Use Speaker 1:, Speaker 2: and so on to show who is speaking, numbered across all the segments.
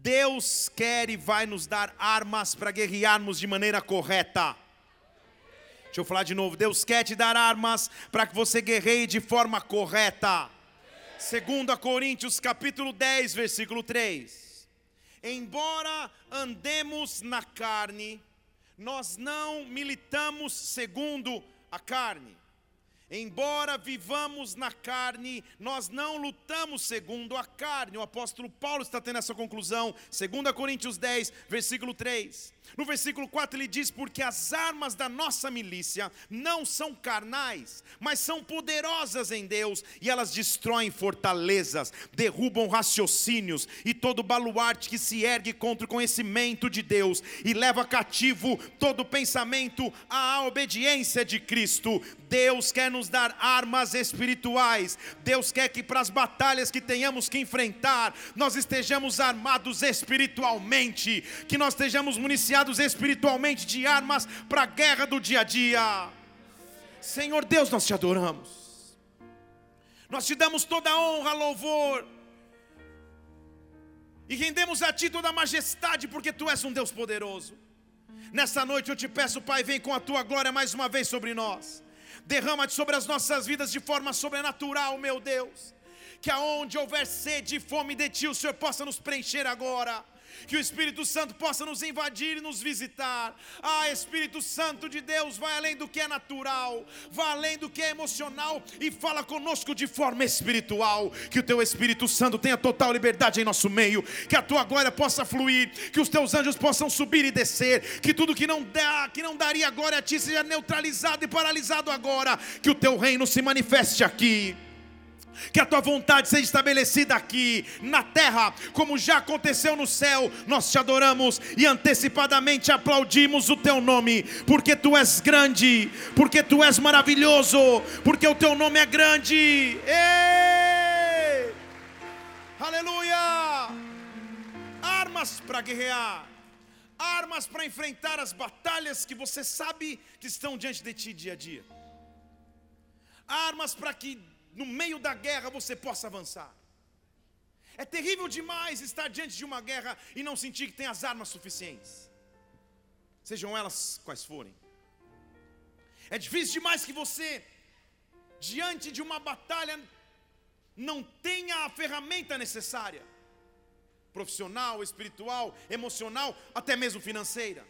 Speaker 1: Deus quer e vai nos dar armas para guerrearmos de maneira correta. Deixa eu falar de novo. Deus quer te dar armas para que você guerreie de forma correta. 2 Coríntios capítulo 10, versículo 3. Embora andemos na carne, nós não militamos segundo a carne. Embora vivamos na carne, nós não lutamos segundo a carne. O apóstolo Paulo está tendo essa conclusão, 2 Coríntios 10, versículo 3. No versículo 4 ele diz: Porque as armas da nossa milícia não são carnais, mas são poderosas em Deus, e elas destroem fortalezas, derrubam raciocínios e todo baluarte que se ergue contra o conhecimento de Deus, e leva cativo todo pensamento à obediência de Cristo. Deus quer nos dar armas espirituais, Deus quer que para as batalhas que tenhamos que enfrentar, nós estejamos armados espiritualmente, que nós estejamos municiados espiritualmente de armas para a guerra do dia a dia. Senhor Deus, nós te adoramos. Nós te damos toda honra, louvor. E rendemos a ti toda a majestade, porque tu és um Deus poderoso. Nessa noite eu te peço, Pai, vem com a tua glória mais uma vez sobre nós. Derrama-te sobre as nossas vidas de forma sobrenatural, meu Deus. Que aonde houver sede e fome de ti, o Senhor possa nos preencher agora que o Espírito Santo possa nos invadir e nos visitar. Ah, Espírito Santo de Deus, vai além do que é natural, vai além do que é emocional e fala conosco de forma espiritual. Que o teu Espírito Santo tenha total liberdade em nosso meio, que a tua glória possa fluir, que os teus anjos possam subir e descer, que tudo que não dá, que não daria glória a ti seja neutralizado e paralisado agora, que o teu reino se manifeste aqui que a tua vontade seja estabelecida aqui na terra, como já aconteceu no céu. Nós te adoramos e antecipadamente aplaudimos o teu nome, porque tu és grande, porque tu és maravilhoso, porque o teu nome é grande. Ei! Aleluia! Armas para guerrear, armas para enfrentar as batalhas que você sabe que estão diante de ti dia a dia. Armas para que no meio da guerra você possa avançar. É terrível demais estar diante de uma guerra e não sentir que tem as armas suficientes, sejam elas quais forem. É difícil demais que você, diante de uma batalha, não tenha a ferramenta necessária profissional, espiritual, emocional, até mesmo financeira.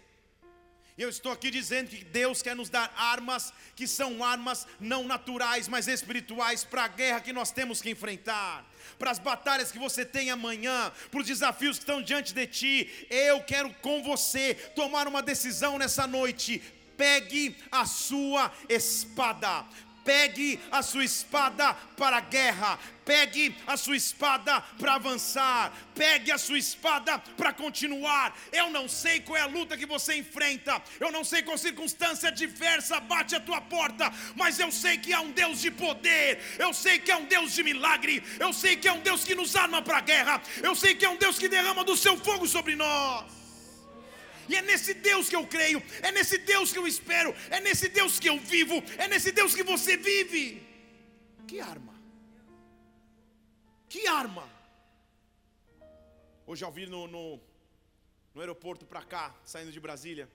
Speaker 1: Eu estou aqui dizendo que Deus quer nos dar armas que são armas não naturais, mas espirituais para a guerra que nós temos que enfrentar, para as batalhas que você tem amanhã, para os desafios que estão diante de ti. Eu quero com você tomar uma decisão nessa noite. Pegue a sua espada, Pegue a sua espada para a guerra, pegue a sua espada para avançar, pegue a sua espada para continuar. Eu não sei qual é a luta que você enfrenta, eu não sei qual circunstância diversa bate a tua porta, mas eu sei que há um Deus de poder, eu sei que há um Deus de milagre, eu sei que é um Deus que nos arma para a guerra, eu sei que é um Deus que derrama do seu fogo sobre nós. E é nesse Deus que eu creio, é nesse Deus que eu espero, é nesse Deus que eu vivo, é nesse Deus que você vive. Que arma? Que arma? Hoje ao vir no, no, no aeroporto para cá, saindo de Brasília,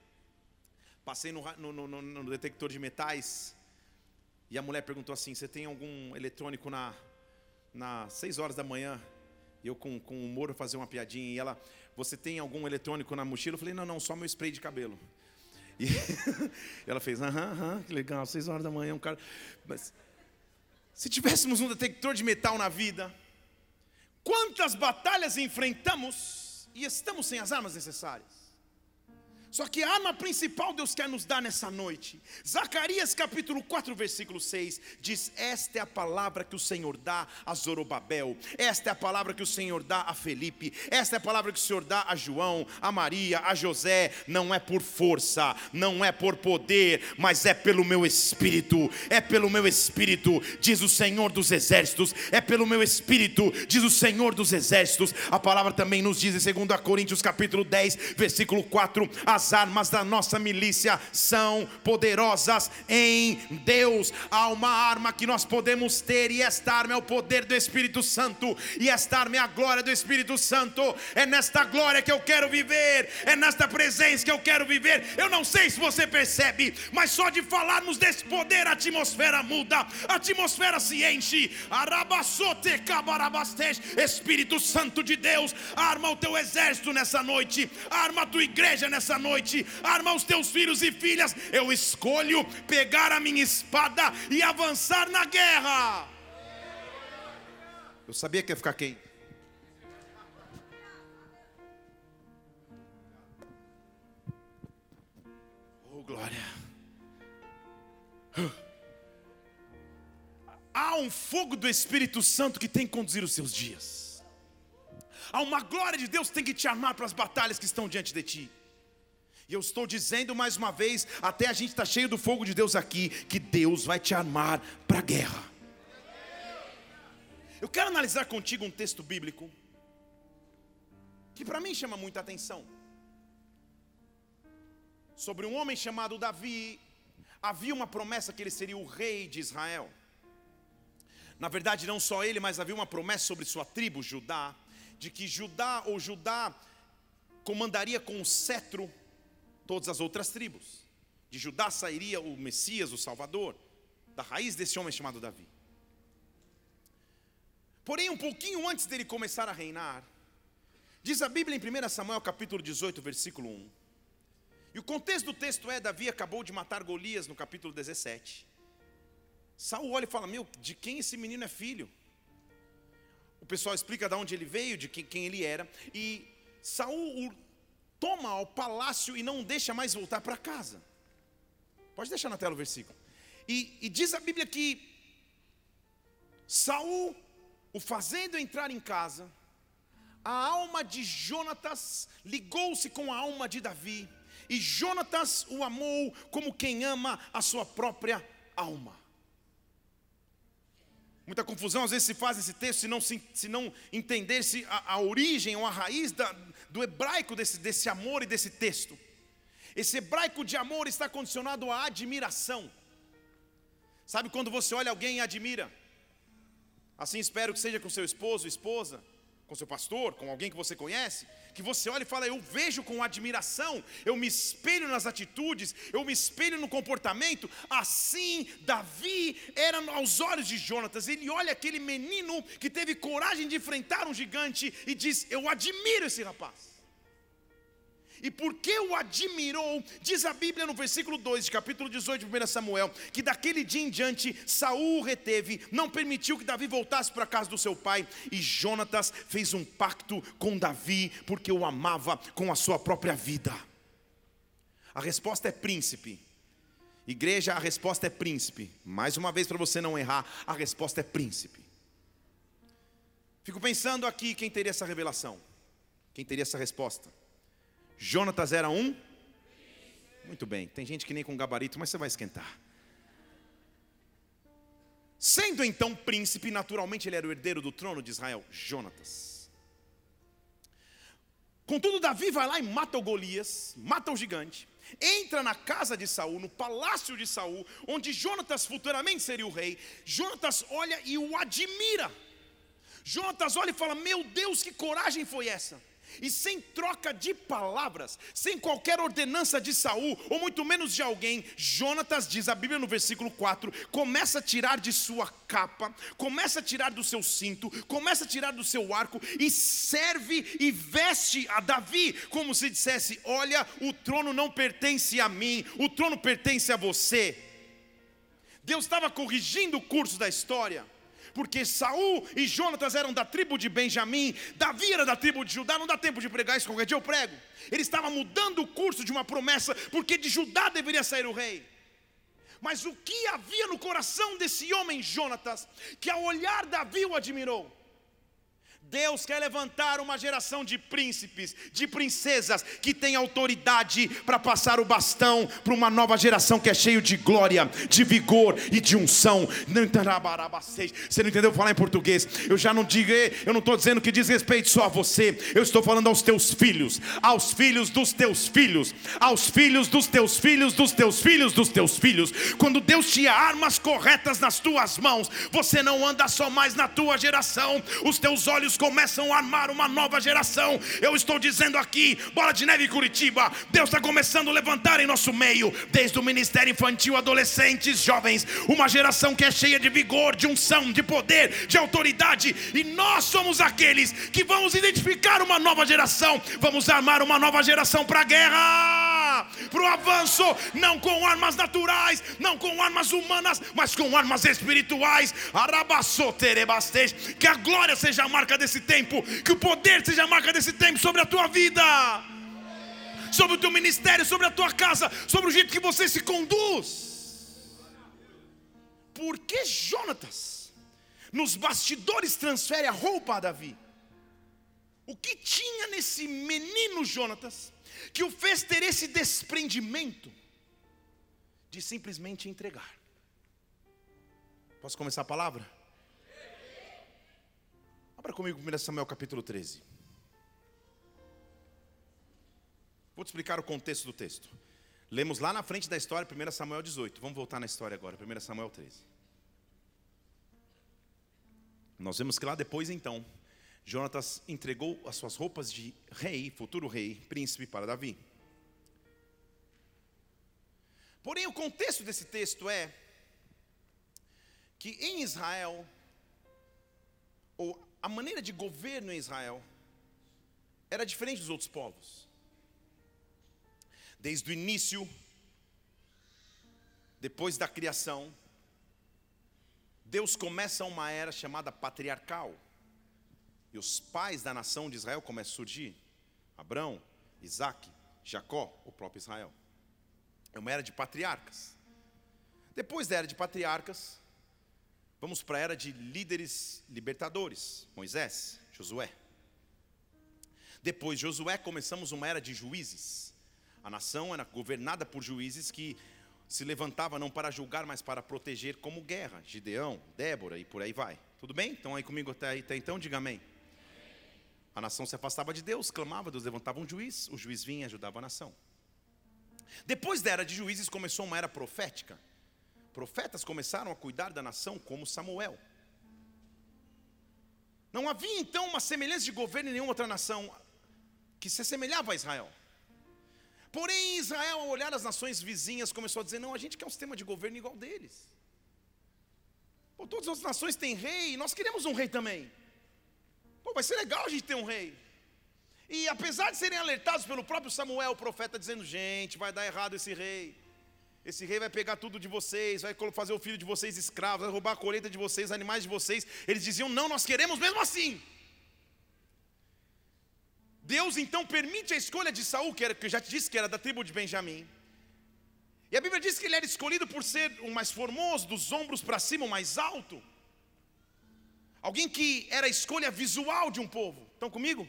Speaker 1: passei no, no, no, detector de metais e a mulher perguntou assim: Você tem algum eletrônico na, na 6 horas da manhã? Eu com, com humor fazer uma piadinha e ela você tem algum eletrônico na mochila? Eu falei, não, não, só meu spray de cabelo. E ela fez, aham, aham, que legal, seis horas da manhã, um cara. Mas se tivéssemos um detector de metal na vida, quantas batalhas enfrentamos e estamos sem as armas necessárias? Só que a arma principal Deus quer nos dar nessa noite. Zacarias capítulo 4, versículo 6 diz: Esta é a palavra que o Senhor dá a Zorobabel, esta é a palavra que o Senhor dá a Felipe, esta é a palavra que o Senhor dá a João, a Maria, a José. Não é por força, não é por poder, mas é pelo meu espírito, é pelo meu espírito, diz o Senhor dos exércitos, é pelo meu espírito, diz o Senhor dos exércitos. A palavra também nos diz em 2 Coríntios capítulo 10, versículo 4: As as armas da nossa milícia são poderosas em Deus. Há uma arma que nós podemos ter, e esta arma é o poder do Espírito Santo, e esta arma é a glória do Espírito Santo. É nesta glória que eu quero viver, é nesta presença que eu quero viver. Eu não sei se você percebe, mas só de falarmos desse poder, a atmosfera muda, a atmosfera se enche. Espírito Santo de Deus, arma o teu exército nessa noite, arma a tua igreja nessa noite, arma os teus filhos e filhas. Eu escolho pegar a minha espada e avançar na guerra. Eu sabia que ia ficar quente. Oh, glória. Há um fogo do Espírito Santo que tem que conduzir os seus dias. Há uma glória de Deus que tem que te armar para as batalhas que estão diante de ti. E eu estou dizendo mais uma vez, até a gente está cheio do fogo de Deus aqui, que Deus vai te armar para a guerra. Eu quero analisar contigo um texto bíblico que para mim chama muita atenção. Sobre um homem chamado Davi, havia uma promessa que ele seria o rei de Israel. Na verdade, não só ele, mas havia uma promessa sobre sua tribo, Judá, de que Judá ou Judá comandaria com o cetro todas as outras tribos. De Judá sairia o Messias, o Salvador, da raiz desse homem chamado Davi. Porém, um pouquinho antes dele começar a reinar, diz a Bíblia em 1 Samuel capítulo 18, versículo 1. E o contexto do texto é: Davi acabou de matar Golias no capítulo 17. Saul olha e fala: Meu, de quem esse menino é filho? O pessoal explica de onde ele veio, de quem, quem ele era. E Saul toma ao palácio e não deixa mais voltar para casa. Pode deixar na tela o versículo. E, e diz a Bíblia que Saul, o fazendo entrar em casa, a alma de Jonatas ligou-se com a alma de Davi, e Jonatas o amou como quem ama a sua própria alma. Muita confusão às vezes se faz esse texto se não, se, se não entender-se a, a, origem ou a raiz da, do hebraico desse, desse amor e desse texto. Esse hebraico de amor está condicionado à admiração. Sabe quando você olha alguém e admira? Assim espero que seja com seu esposo, esposa, com seu pastor, com alguém que você conhece que você olha e fala: Eu vejo com admiração, eu me espelho nas atitudes, eu me espelho no comportamento. Assim, Davi era aos olhos de Jonatas. Ele olha aquele menino que teve coragem de enfrentar um gigante e diz: Eu admiro esse rapaz. E porque o admirou, diz a Bíblia no versículo 2 de capítulo 18 de 1 Samuel, que daquele dia em diante Saul reteve, não permitiu que Davi voltasse para a casa do seu pai, e Jonatas fez um pacto com Davi, porque o amava com a sua própria vida. A resposta é príncipe. Igreja, a resposta é príncipe. Mais uma vez para você não errar, a resposta é príncipe. Fico pensando aqui quem teria essa revelação, quem teria essa resposta. Jonatas era um? Muito bem, tem gente que nem com gabarito, mas você vai esquentar. Sendo então príncipe, naturalmente ele era o herdeiro do trono de Israel, Jonatas. Contudo, Davi vai lá e mata o Golias, mata o gigante, entra na casa de Saul, no palácio de Saul, onde Jonatas futuramente seria o rei. Jonatas olha e o admira. Jonatas olha e fala: Meu Deus, que coragem foi essa? E sem troca de palavras, sem qualquer ordenança de Saul, ou muito menos de alguém, Jonatas diz a Bíblia no versículo 4, começa a tirar de sua capa, começa a tirar do seu cinto, começa a tirar do seu arco e serve e veste a Davi, como se dissesse: "Olha, o trono não pertence a mim, o trono pertence a você". Deus estava corrigindo o curso da história porque Saul e Jonatas eram da tribo de Benjamim, Davi era da tribo de Judá, não dá tempo de pregar isso, qualquer dia eu prego. Ele estava mudando o curso de uma promessa, porque de Judá deveria sair o rei. Mas o que havia no coração desse homem Jonatas, que ao olhar Davi o admirou? Deus quer levantar uma geração de príncipes, de princesas que tem autoridade para passar o bastão para uma nova geração que é cheio de glória, de vigor e de unção. Você não entendeu falar em português? Eu já não digo, eu não estou dizendo que diz respeito só a você. Eu estou falando aos teus filhos, aos filhos dos teus filhos, aos filhos dos teus filhos, dos teus filhos, dos teus filhos. Quando Deus te armas corretas nas tuas mãos, você não anda só mais na tua geração. Os teus olhos começam a armar uma nova geração. Eu estou dizendo aqui, Bola de Neve Curitiba, Deus está começando a levantar em nosso meio, desde o ministério infantil, adolescentes, jovens, uma geração que é cheia de vigor, de unção, de poder, de autoridade, e nós somos aqueles que vamos identificar uma nova geração, vamos armar uma nova geração para a guerra, para o avanço, não com armas naturais, não com armas humanas, mas com armas espirituais. Que a glória seja a marca marca desse tempo, que o poder seja a marca desse tempo sobre a tua vida, sobre o teu ministério, sobre a tua casa, sobre o jeito que você se conduz. Por que Jonatas, nos bastidores, transfere a roupa a Davi? O que tinha nesse menino Jonatas que o fez ter esse desprendimento de simplesmente entregar? Posso começar a palavra? Abra comigo 1 Samuel capítulo 13. Vou te explicar o contexto do texto. Lemos lá na frente da história 1 Samuel 18. Vamos voltar na história agora, 1 Samuel 13. Nós vemos que lá depois então, Jonatas entregou as suas roupas de rei, futuro rei, príncipe para Davi. Porém, o contexto desse texto é que em Israel, ou a maneira de governo em Israel era diferente dos outros povos. Desde o início, depois da criação, Deus começa uma era chamada patriarcal. E os pais da nação de Israel começam a surgir: Abraão, Isaac, Jacó, o próprio Israel. É uma era de patriarcas. Depois da era de patriarcas, Vamos para a era de líderes libertadores: Moisés, Josué. Depois de Josué, começamos uma era de juízes. A nação era governada por juízes que se levantava não para julgar, mas para proteger como guerra. Gideão, Débora e por aí vai. Tudo bem? Estão aí comigo até, até então? Diga amém. A nação se afastava de Deus, clamava, Deus levantava um juiz, o juiz vinha e ajudava a nação. Depois da era de juízes começou uma era profética. Profetas começaram a cuidar da nação como Samuel. Não havia então uma semelhança de governo em nenhuma outra nação que se assemelhava a Israel. Porém, Israel, ao olhar as nações vizinhas, começou a dizer: não, a gente quer um sistema de governo igual deles. Pô, todas as nações têm rei, nós queremos um rei também. Pô, vai ser legal a gente ter um rei. E apesar de serem alertados pelo próprio Samuel, o profeta, dizendo: gente, vai dar errado esse rei. Esse rei vai pegar tudo de vocês, vai fazer o filho de vocês escravo, vai roubar a colheita de vocês, animais de vocês. Eles diziam: Não, nós queremos mesmo assim. Deus então permite a escolha de Saul, que, era, que eu já te disse que era da tribo de Benjamim. E a Bíblia diz que ele era escolhido por ser o mais formoso, dos ombros para cima, o mais alto. Alguém que era a escolha visual de um povo. Estão comigo?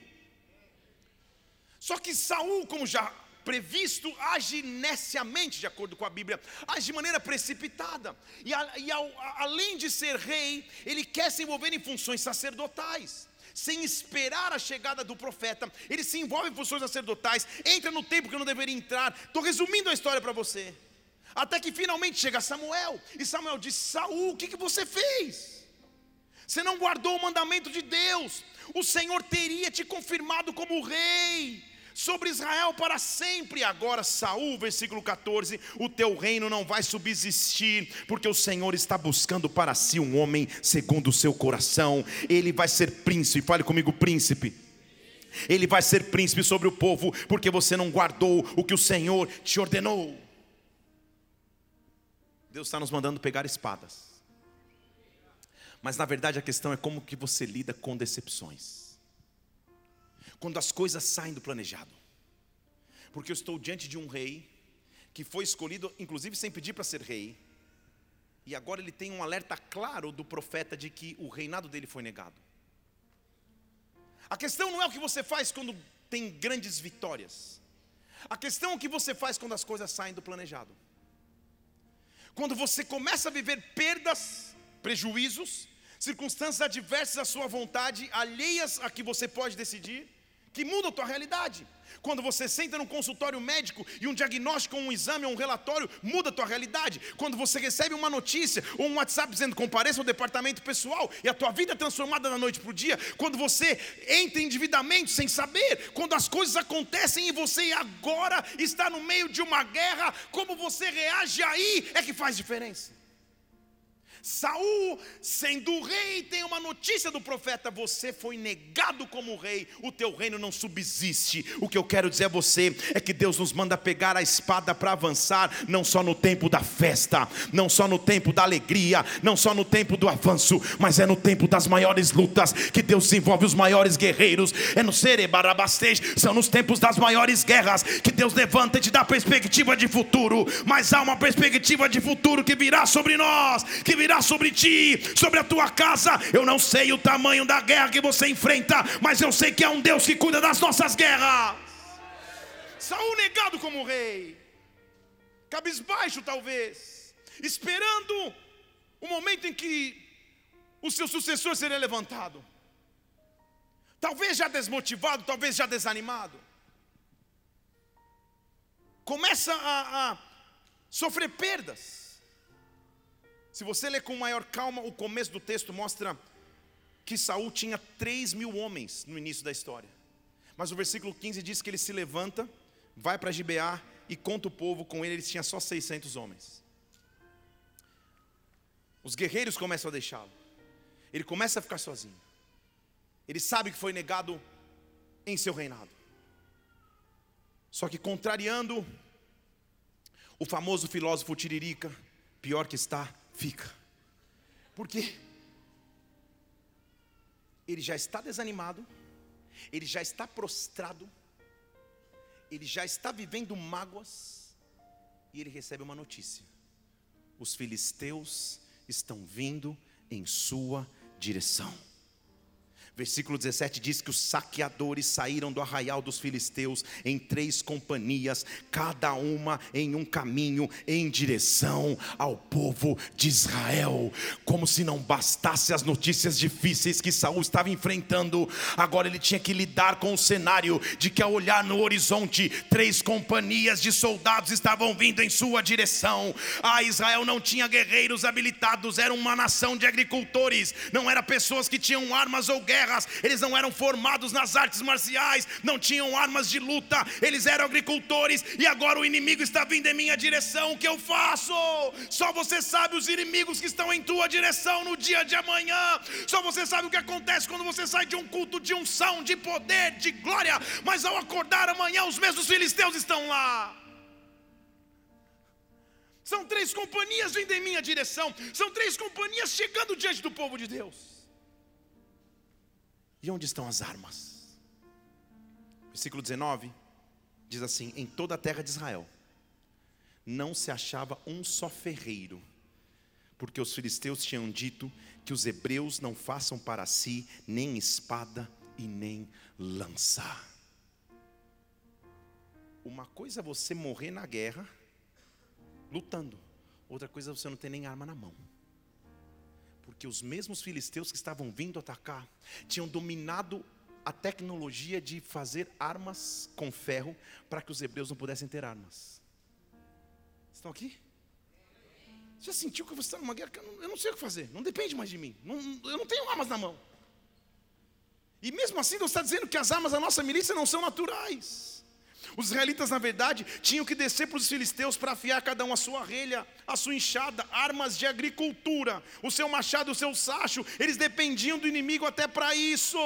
Speaker 1: Só que Saul, como já previsto age neciamente, de acordo com a Bíblia, age de maneira precipitada. E, a, e ao, a, além de ser rei, ele quer se envolver em funções sacerdotais. Sem esperar a chegada do profeta, ele se envolve em funções sacerdotais, entra no tempo que não deveria entrar. Estou resumindo a história para você. Até que finalmente chega Samuel, e Samuel diz: Saul, o que, que você fez? Você não guardou o mandamento de Deus, o Senhor teria te confirmado como rei sobre Israel para sempre. Agora, Saul, versículo 14: O teu reino não vai subsistir, porque o Senhor está buscando para si um homem segundo o seu coração. Ele vai ser príncipe. Fale comigo, príncipe. Ele vai ser príncipe sobre o povo, porque você não guardou o que o Senhor te ordenou. Deus está nos mandando pegar espadas. Mas na verdade a questão é como que você lida com decepções quando as coisas saem do planejado. Porque eu estou diante de um rei que foi escolhido, inclusive sem pedir para ser rei, e agora ele tem um alerta claro do profeta de que o reinado dele foi negado. A questão não é o que você faz quando tem grandes vitórias. A questão é o que você faz quando as coisas saem do planejado. Quando você começa a viver perdas, prejuízos, circunstâncias adversas à sua vontade, alheias a que você pode decidir, que mudam a tua realidade. Quando você senta num consultório médico e um diagnóstico, um exame, um relatório muda a tua realidade. Quando você recebe uma notícia ou um WhatsApp dizendo compareça ao departamento pessoal e a tua vida é transformada da noite para o dia. Quando você entra em endividamento sem saber. Quando as coisas acontecem e você agora está no meio de uma guerra, como você reage aí é que faz diferença. Saul, sendo rei, tem uma notícia do profeta: você foi negado como rei, o teu reino não subsiste. O que eu quero dizer a você é que Deus nos manda pegar a espada para avançar, não só no tempo da festa, não só no tempo da alegria, não só no tempo do avanço, mas é no tempo das maiores lutas que Deus desenvolve os maiores guerreiros. É no Serebarabastej, são nos tempos das maiores guerras que Deus levanta e te dá perspectiva de futuro. Mas há uma perspectiva de futuro que virá sobre nós, que virá sobre ti, sobre a tua casa. Eu não sei o tamanho da guerra que você enfrenta, mas eu sei que há um Deus que cuida das nossas guerras. Saul negado como rei, cabisbaixo talvez, esperando o momento em que o seu sucessor seria levantado. Talvez já desmotivado, talvez já desanimado. Começa a, a sofrer perdas. Se você ler com maior calma, o começo do texto mostra que Saul tinha 3 mil homens no início da história. Mas o versículo 15 diz que ele se levanta, vai para Gibeá e conta o povo, com ele ele tinha só 600 homens. Os guerreiros começam a deixá-lo. Ele começa a ficar sozinho. Ele sabe que foi negado em seu reinado. Só que contrariando o famoso filósofo Tiririca, pior que está, fica. Porque ele já está desanimado, ele já está prostrado, ele já está vivendo mágoas, e ele recebe uma notícia: os filisteus estão vindo em sua direção. Versículo 17 diz que os saqueadores saíram do arraial dos filisteus em três companhias, cada uma em um caminho em direção ao povo de Israel. Como se não bastasse as notícias difíceis que Saul estava enfrentando, agora ele tinha que lidar com o cenário de que ao olhar no horizonte, três companhias de soldados estavam vindo em sua direção. Ah, Israel não tinha guerreiros habilitados, era uma nação de agricultores, não era pessoas que tinham armas ou guerra guerras, eles não eram formados nas artes marciais, não tinham armas de luta, eles eram agricultores e agora o inimigo está vindo em minha direção. O que eu faço? Só você sabe os inimigos que estão em tua direção no dia de amanhã. Só você sabe o que acontece quando você sai de um culto de unção, de poder, de glória, mas ao acordar amanhã os mesmos filisteus estão lá. São três companhias vindo em minha direção. São três companhias chegando diante do povo de Deus. E onde estão as armas? Versículo 19 diz assim: Em toda a terra de Israel não se achava um só ferreiro, porque os filisteus tinham dito que os hebreus não façam para si nem espada e nem lança. Uma coisa é você morrer na guerra, lutando, outra coisa é você não ter nem arma na mão porque os mesmos filisteus que estavam vindo atacar tinham dominado a tecnologia de fazer armas com ferro para que os hebreus não pudessem ter armas. Estão aqui? Já sentiu que você está numa guerra? Eu não sei o que fazer, não depende mais de mim, não, eu não tenho armas na mão. E mesmo assim, Deus está dizendo que as armas da nossa milícia não são naturais. Os israelitas, na verdade, tinham que descer para os filisteus para afiar cada um a sua relha, a sua enxada, armas de agricultura, o seu machado, o seu sacho, eles dependiam do inimigo até para isso.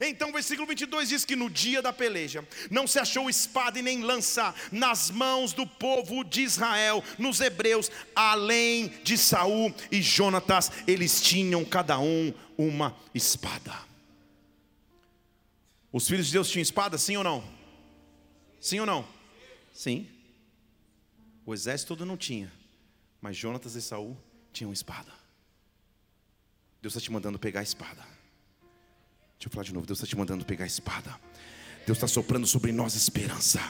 Speaker 1: Então, o versículo 22 diz que no dia da peleja não se achou espada e nem lança nas mãos do povo de Israel, nos hebreus, além de Saul e Jonatas, eles tinham cada um uma espada. Os filhos de Deus tinham espada, sim ou não? Sim ou não? Sim. O exército todo não tinha, mas Jonatas e Saul tinham espada. Deus está te mandando pegar a espada. Deixa eu falar de novo. Deus está te mandando pegar a espada. Deus está soprando sobre nós esperança.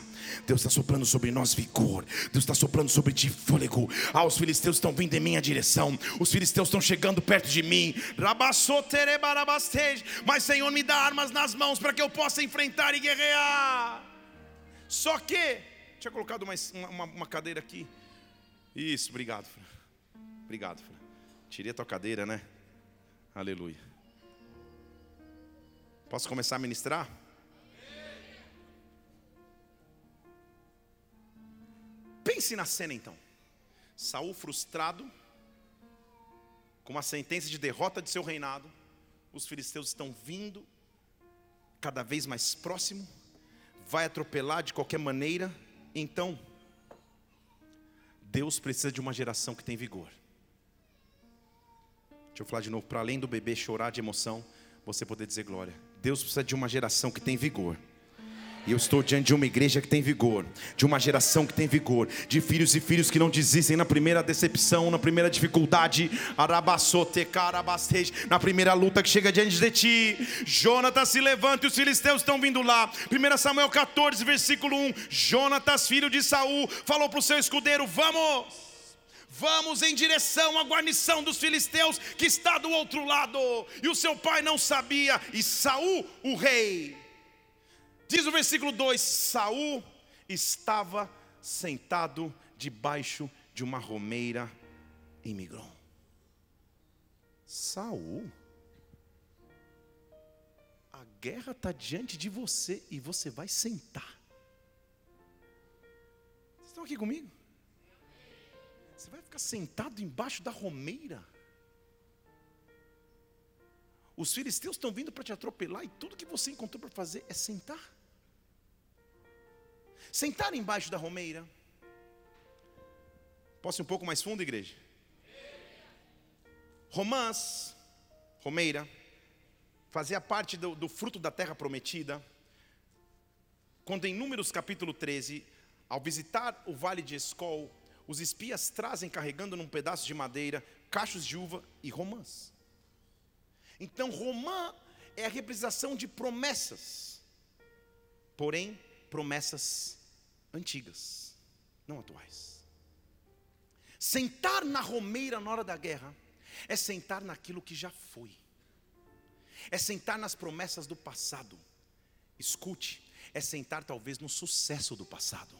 Speaker 1: Deus está soprando sobre nós vigor. Deus está soprando sobre ti fôlego. Ah, os filisteus estão vindo em minha direção. Os filisteus estão chegando perto de mim. Mas Senhor, me dá armas nas mãos para que eu possa enfrentar e guerrear. Só que, tinha colocado uma, uma, uma cadeira aqui. Isso, obrigado. Obrigado. Tirei a tua cadeira, né? Aleluia. Posso começar a ministrar? Pense na cena então. Saul frustrado, com uma sentença de derrota de seu reinado, os filisteus estão vindo cada vez mais próximo, vai atropelar de qualquer maneira. Então, Deus precisa de uma geração que tem vigor. Deixa eu falar de novo, para além do bebê chorar de emoção, você poder dizer glória. Deus precisa de uma geração que tem vigor. E eu estou diante de uma igreja que tem vigor, de uma geração que tem vigor, de filhos e filhos que não desistem na primeira decepção, na primeira dificuldade, na primeira luta que chega diante de ti. Jonatas se levanta e os filisteus estão vindo lá. 1 Samuel 14, versículo 1. Jonatas, filho de Saul, falou para o seu escudeiro: Vamos. Vamos em direção à guarnição dos filisteus que está do outro lado. E o seu pai não sabia, e Saul, o rei, Diz o versículo 2: Saul estava sentado debaixo de uma romeira em Migron. Saul, a guerra está diante de você e você vai sentar. Vocês estão aqui comigo? Você vai ficar sentado embaixo da romeira? Os filisteus estão vindo para te atropelar e tudo que você encontrou para fazer é sentar. Sentar embaixo da romeira. Posso ir um pouco mais fundo, igreja? Romãs, romeira, fazia parte do, do fruto da terra prometida. Quando em Números capítulo 13, ao visitar o vale de Escol, os espias trazem carregando num pedaço de madeira cachos de uva e romãs. Então, romã é a representação de promessas, porém, promessas antigas, não atuais. Sentar na romeira na hora da guerra é sentar naquilo que já foi, é sentar nas promessas do passado. Escute, é sentar talvez no sucesso do passado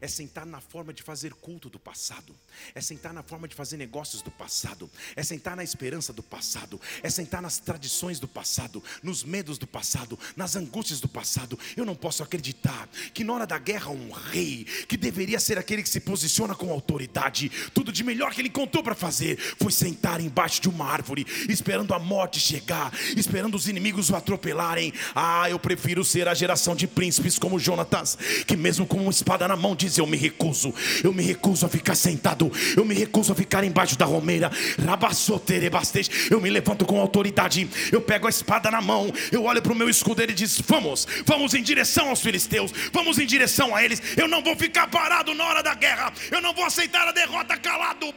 Speaker 1: é sentar na forma de fazer culto do passado, é sentar na forma de fazer negócios do passado, é sentar na esperança do passado, é sentar nas tradições do passado, nos medos do passado, nas angústias do passado. Eu não posso acreditar que na hora da guerra um rei, que deveria ser aquele que se posiciona com autoridade, tudo de melhor que ele contou para fazer, foi sentar embaixo de uma árvore, esperando a morte chegar, esperando os inimigos o atropelarem. Ah, eu prefiro ser a geração de príncipes como Jonatas, que mesmo com uma espada na mão diz: Eu me recuso, eu me recuso a ficar sentado, eu me recuso a ficar embaixo da romeira. Eu me levanto com autoridade, eu pego a espada na mão, eu olho para o meu escudeiro e diz: Vamos, vamos em direção aos filisteus, vamos em direção a eles. Eu não vou ficar parado na hora da guerra, eu não vou aceitar a derrota calado.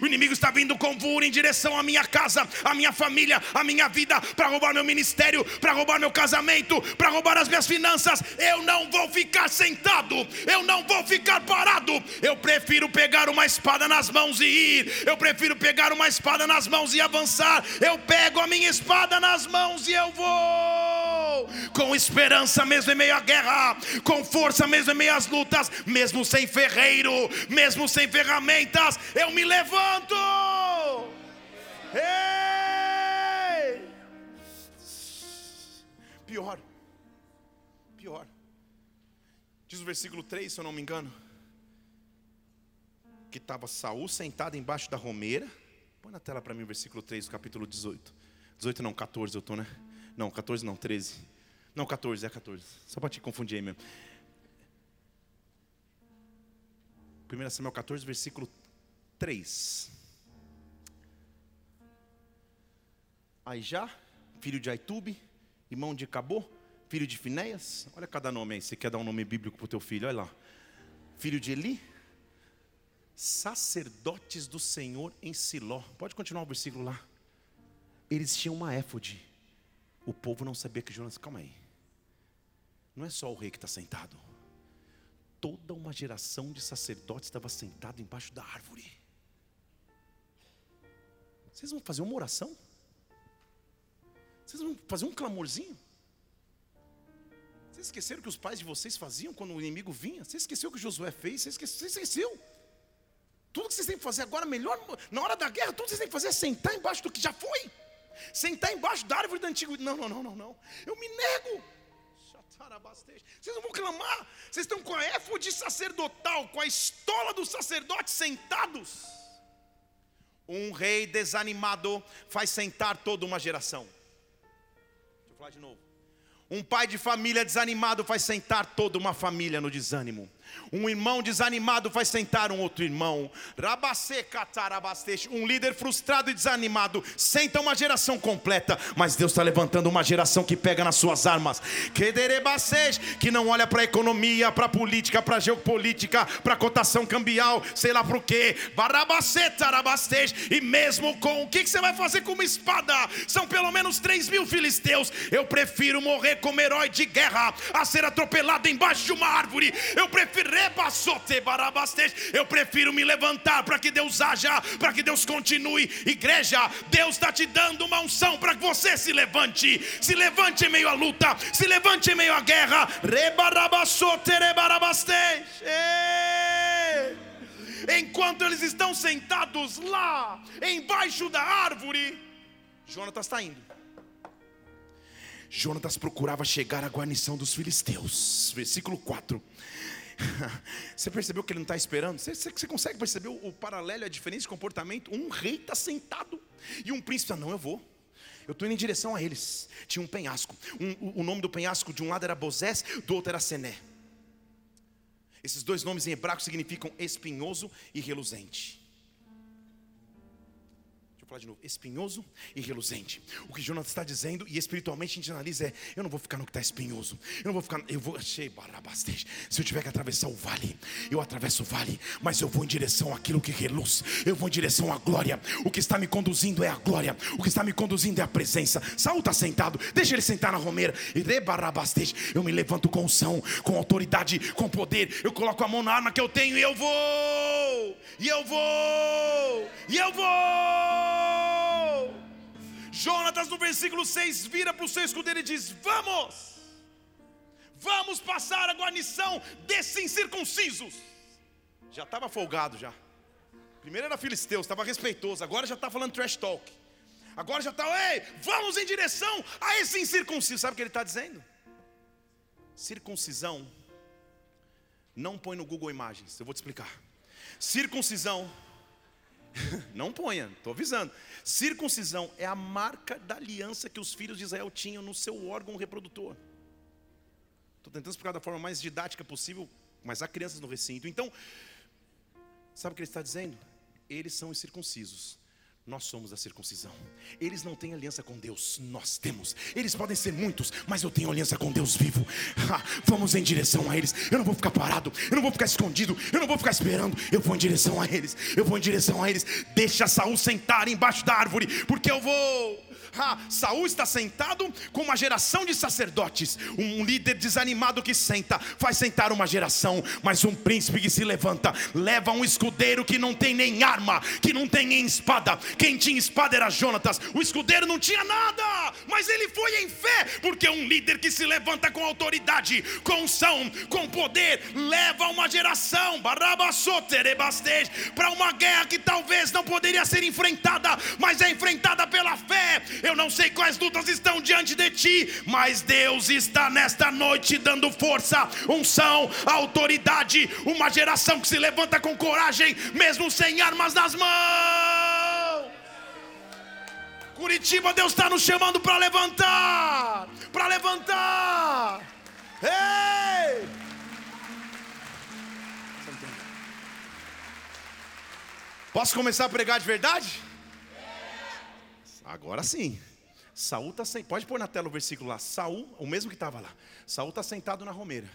Speaker 1: O inimigo está vindo com fúria em direção à minha casa, à minha família, à minha vida, para roubar meu ministério, para roubar meu casamento, para roubar as minhas finanças. Eu não vou ficar sentado, eu não vou ficar parado. Eu prefiro pegar uma espada nas mãos e ir. Eu prefiro pegar uma espada nas mãos e avançar. Eu pego a minha espada nas mãos e eu vou. Com esperança mesmo em meio à guerra, com força mesmo em meio às lutas, mesmo sem ferreiro, mesmo sem ferramentas, eu me levanto. Ei! Pior. Pior. Diz o versículo 3, se eu não me engano. Que estava Saul sentado embaixo da romeira. Põe na tela para mim o versículo 3 do capítulo 18. 18 não, 14 eu estou, né? Não, 14 não, 13. Não, 14, é 14. Só para te confundir aí mesmo. 1 Samuel 14, versículo 3. Aí já, filho de Aitube, irmão de Cabô, filho de Finéias, olha cada nome aí, você quer dar um nome bíblico para o teu filho, olha lá. Filho de Eli, sacerdotes do Senhor em Siló. Pode continuar o versículo lá. Eles tinham uma éfode. O povo não sabia que Jonas. Calma aí. Não é só o rei que está sentado. Toda uma geração de sacerdotes estava sentado embaixo da árvore. Vocês vão fazer uma oração? Vocês vão fazer um clamorzinho? Vocês esqueceram que os pais de vocês faziam quando o inimigo vinha? Você esqueceu o que Josué fez? Você esqueceu? Você esqueceu? Tudo que vocês têm que fazer agora, melhor, na hora da guerra, tudo que vocês têm que fazer é sentar embaixo do que já foi. Sentar embaixo da árvore do antigo. Não, não, não, não, não. Eu me nego. Vocês não vão clamar. Vocês estão com a éfode sacerdotal, com a estola dos sacerdotes sentados. Um rei desanimado faz sentar toda uma geração. Deixa eu falar de novo. Um pai de família desanimado faz sentar toda uma família no desânimo. Um irmão desanimado faz sentar um outro irmão. Um líder frustrado e desanimado senta uma geração completa. Mas Deus está levantando uma geração que pega nas suas armas. Que não olha para a economia, para a política, para a geopolítica, para a cotação cambial, sei lá para o quê. E mesmo com o que você vai fazer com uma espada? São pelo menos 3 mil filisteus. Eu prefiro morrer como herói de guerra a ser atropelado embaixo de uma árvore. Eu prefiro eu prefiro me levantar para que Deus haja, para que Deus continue. Igreja, Deus está te dando uma unção para que você se levante. Se levante em meio à luta, se levante em meio à guerra. Enquanto eles estão sentados lá, embaixo da árvore, Jonatas está indo. Jonatas procurava chegar à guarnição dos filisteus. Versículo 4. Você percebeu que ele não está esperando? Você, você, consegue perceber o, o paralelo, a diferença de comportamento? Um rei está sentado e um príncipe está, não, eu vou. Eu estou indo em direção a eles. Tinha um penhasco. Um, o, o, nome do penhasco de um lado era Bozés, do outro era Sené. Esses dois nomes em hebraico significam espinhoso e reluzente falar de novo, espinhoso e reluzente. O que Jonas está dizendo, e espiritualmente a gente analisa é: eu não vou ficar no que está espinhoso, eu não vou ficar, eu vou, achei se eu tiver que atravessar o vale, eu atravesso o vale, mas eu vou em direção àquilo que reluz, eu vou em direção à glória. O que está me conduzindo é a glória, o que está me conduzindo é a presença. Saul está sentado, deixa ele sentar na romeira, e rebarabastej, eu me levanto com unção, com autoridade, com poder, eu coloco a mão na arma que eu tenho e eu vou, e eu vou, e eu vou. Jonatas, no versículo 6, vira para o seu escudeiro e diz: Vamos, vamos passar a guarnição desses incircuncisos. Já estava folgado já. Primeiro era filisteu, estava respeitoso, agora já está falando trash talk. Agora já está, ei, vamos em direção a esse incircunciso. Sabe o que ele está dizendo? Circuncisão, não põe no Google Imagens, eu vou te explicar. Circuncisão Não ponha, estou avisando. Circuncisão é a marca da aliança que os filhos de Israel tinham no seu órgão reprodutor. Estou tentando explicar da forma mais didática possível, mas há crianças no recinto. Então, sabe o que ele está dizendo? Eles são os circuncisos. Nós somos a circuncisão. Eles não têm aliança com Deus, nós temos. Eles podem ser muitos, mas eu tenho aliança com Deus vivo. vamos em direção a eles. Eu não vou ficar parado, eu não vou ficar escondido, eu não vou ficar esperando. Eu vou em direção a eles. Eu vou em direção a eles. Deixa Saul sentar embaixo da árvore, porque eu vou. Ah, Saul está sentado com uma geração de sacerdotes, um líder desanimado que senta, faz sentar uma geração, mas um príncipe que se levanta, leva um escudeiro que não tem nem arma, que não tem nem espada. Quem tinha espada era Jonatas, o escudeiro não tinha nada, mas ele foi em fé, porque um líder que se levanta com autoridade, com unção, com poder, leva uma geração para uma guerra que talvez não poderia ser enfrentada, mas é enfrentada pela fé. Eu não sei quais lutas estão diante de ti, mas Deus está nesta noite dando força, unção, autoridade, uma geração que se levanta com coragem, mesmo sem armas nas mãos. Curitiba, Deus está nos chamando para levantar, para levantar. Ei! Posso começar a pregar de verdade? Agora sim. Saul está sentado. Pode pôr na tela o versículo lá. Saul, o mesmo que estava lá. Saul está sentado na romeira.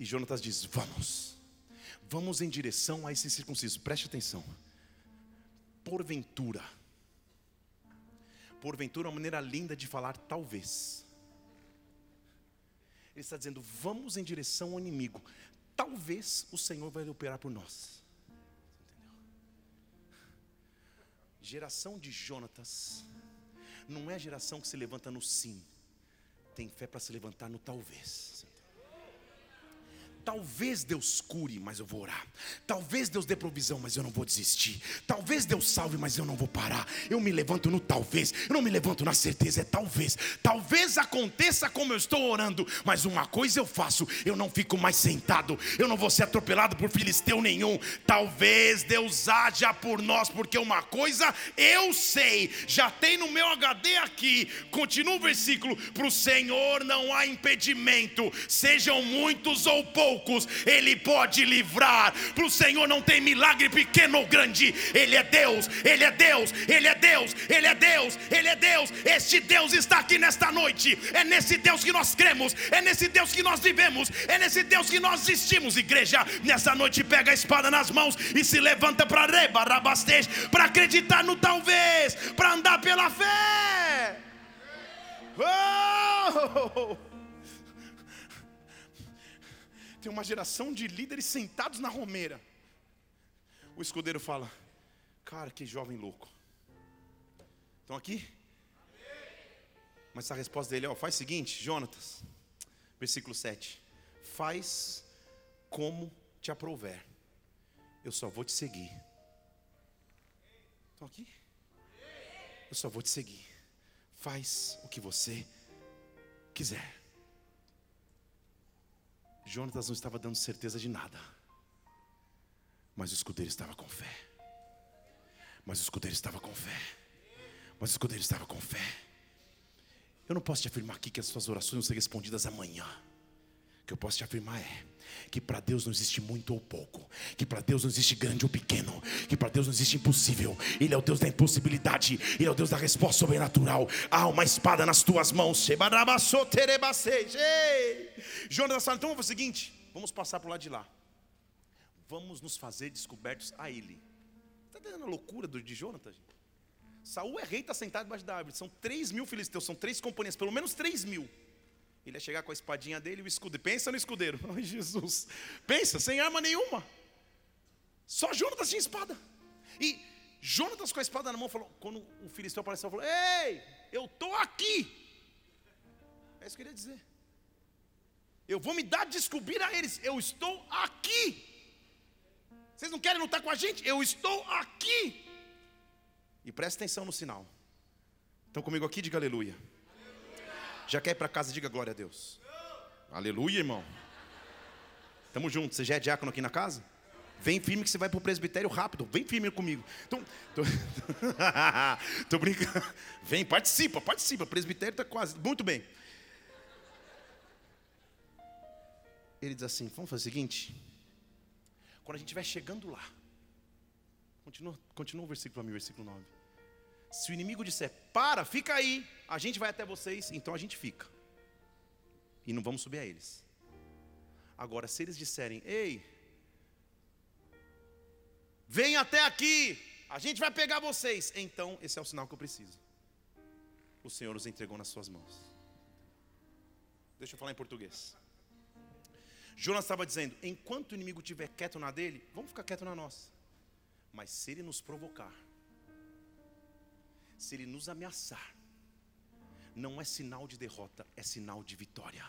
Speaker 1: E Jonatas diz: Vamos, vamos em direção a esse circunciso. Preste atenção. Porventura, porventura, uma maneira linda de falar talvez. Ele está dizendo: vamos em direção ao inimigo. Talvez o Senhor vai operar por nós. Geração de Jonatas não é a geração que se levanta no sim, tem fé para se levantar no talvez. Talvez Deus cure, mas eu vou orar. Talvez Deus dê provisão, mas eu não vou desistir. Talvez Deus salve, mas eu não vou parar. Eu me levanto no talvez. Eu não me levanto na certeza, é talvez. Talvez aconteça como eu estou orando, mas uma coisa eu faço: eu não fico mais sentado. Eu não vou ser atropelado por filisteu nenhum. Talvez Deus haja por nós, porque uma coisa eu sei, já tem no meu HD aqui. Continua o versículo: para o Senhor não há impedimento, sejam muitos ou poucos poucos, Ele pode livrar. Para o Senhor não tem milagre pequeno ou grande, Ele é Deus, Ele é Deus, Ele é Deus, Ele é Deus, Ele é Deus. Este Deus está aqui nesta noite. É nesse Deus que nós cremos, é nesse Deus que nós vivemos, é nesse Deus que nós existimos. Igreja, nessa noite pega a espada nas mãos e se levanta para rebarabastej, para acreditar no talvez, para andar pela fé. Oh! Tem uma geração de líderes sentados na romeira. O escudeiro fala: Cara, que jovem louco. Estão aqui? Mas a resposta dele, ó, faz o seguinte, Jonatas, versículo 7. Faz como te aprouver. Eu só vou te seguir. Estão aqui? Eu só vou te seguir. Faz o que você quiser. Jonatas não estava dando certeza de nada. Mas o escudeiro estava com fé. Mas o escudeiro estava com fé. Mas o escudeiro estava com fé. Eu não posso te afirmar aqui que as suas orações vão ser respondidas amanhã. O que eu posso te afirmar é que para Deus não existe muito ou pouco, que para Deus não existe grande ou pequeno, que para Deus não existe impossível. Ele é o Deus da impossibilidade, ele é o Deus da resposta sobrenatural. Há uma espada nas tuas mãos. Jonas fala: então vamos o seguinte: vamos passar para o lado de lá. Vamos nos fazer descobertos a ele. Está entendendo a loucura de Jonatas? Saul é rei, está sentado debaixo da árvore. São três mil filisteus, são três companhias, pelo menos três mil. Ele ia chegar com a espadinha dele e o escudo. Pensa no escudeiro. Ai, Jesus. Pensa, sem arma nenhuma. Só Jonatas tinha espada. E Jonatas com a espada na mão falou, quando o filisteu apareceu, falou: Ei, eu estou aqui. É isso que eu queria dizer. Eu vou me dar a descobrir a eles. Eu estou aqui. Vocês não querem lutar com a gente? Eu estou aqui. E presta atenção no sinal. Estão comigo aqui? Diga aleluia. Já quer ir para casa, diga glória a Deus. Aleluia, irmão. Tamo junto. Você já é diácono aqui na casa? Vem firme que você vai para o presbitério rápido. Vem firme comigo. Então, tô, tô brincando. Vem, participa, participa. O presbitério está quase. Muito bem. Ele diz assim: vamos fazer o seguinte. Quando a gente estiver chegando lá, continua, continua o versículo para mim, versículo 9. Se o inimigo disser, para, fica aí, a gente vai até vocês, então a gente fica. E não vamos subir a eles. Agora, se eles disserem, ei, vem até aqui, a gente vai pegar vocês, então esse é o sinal que eu preciso. O Senhor os entregou nas suas mãos. Deixa eu falar em português. Jonas estava dizendo: enquanto o inimigo estiver quieto na dele, vamos ficar quieto na nossa. Mas se ele nos provocar, se ele nos ameaçar, não é sinal de derrota, é sinal de vitória.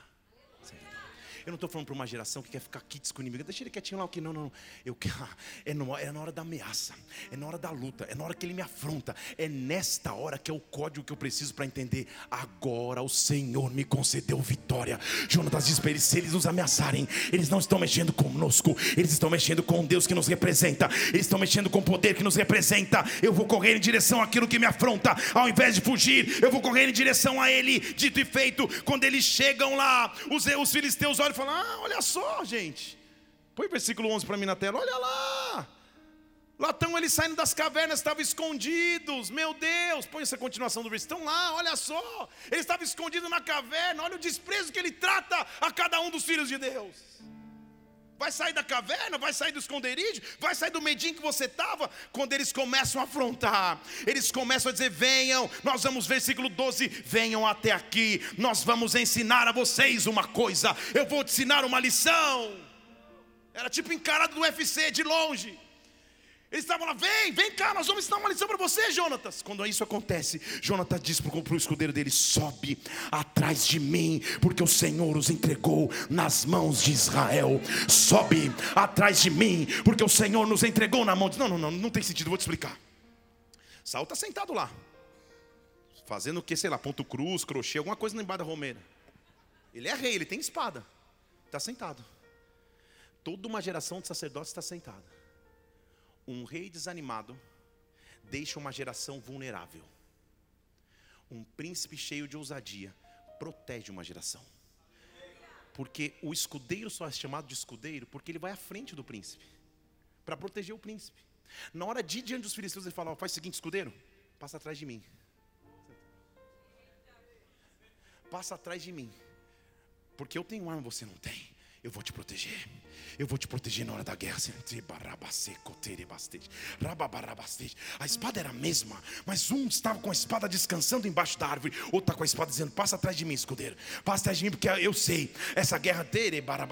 Speaker 1: Eu não estou falando para uma geração que quer ficar kits com o inimigo. Deixa ele quietinho lá, o que não, não. Eu quero, é, no, é na hora da ameaça, é na hora da luta, é na hora que ele me afronta. É nesta hora que é o código que eu preciso para entender. Agora o Senhor me concedeu vitória. Jonatas diz para eles: se eles nos ameaçarem, eles não estão mexendo conosco, eles estão mexendo com Deus que nos representa, eles estão mexendo com o poder que nos representa. Eu vou correr em direção àquilo que me afronta, ao invés de fugir, eu vou correr em direção a Ele. Dito e feito, quando eles chegam lá, os, os filisteus olham fala: Ah, olha só, gente. Põe o versículo 11 para mim na tela. Olha lá. Lá estão eles saindo das cavernas, estavam escondidos. Meu Deus, põe essa continuação do versículo. Estão lá, olha só. Eles estavam escondidos na caverna. Olha o desprezo que ele trata a cada um dos filhos de Deus. Vai sair da caverna, vai sair do esconderijo, vai sair do medinho que você estava. Quando eles começam a afrontar, eles começam a dizer: venham, nós vamos, versículo 12: venham até aqui, nós vamos ensinar a vocês uma coisa, eu vou te ensinar uma lição. Era tipo encarado do UFC de longe. Eles estavam lá, vem, vem cá, nós vamos ensinar uma lição para você, Jonatas. Quando isso acontece, Jonatas diz para o escudeiro dele: sobe atrás de mim, porque o Senhor os entregou nas mãos de Israel. Sobe atrás de mim, porque o Senhor nos entregou na mão de. Não, não, não, não tem sentido, vou te explicar. Saul está sentado lá, fazendo o que, sei lá, ponto cruz, crochê, alguma coisa embaixo da romeira. Ele é rei, ele tem espada, está sentado. Toda uma geração de sacerdotes está sentada. Um rei desanimado deixa uma geração vulnerável. Um príncipe cheio de ousadia protege uma geração. Porque o escudeiro só é chamado de escudeiro porque ele vai à frente do príncipe para proteger o príncipe. Na hora de ir diante dos filisteus, ele fala: faz o seguinte, escudeiro, passa atrás de mim. Passa atrás de mim. Porque eu tenho arma, você não tem eu vou te proteger. Eu vou te proteger na hora da guerra. A espada era a mesma, mas um estava com a espada descansando embaixo da árvore, outro está com a espada dizendo: Passa atrás de mim, escudeiro. Passa atrás de mim, porque eu sei essa guerra.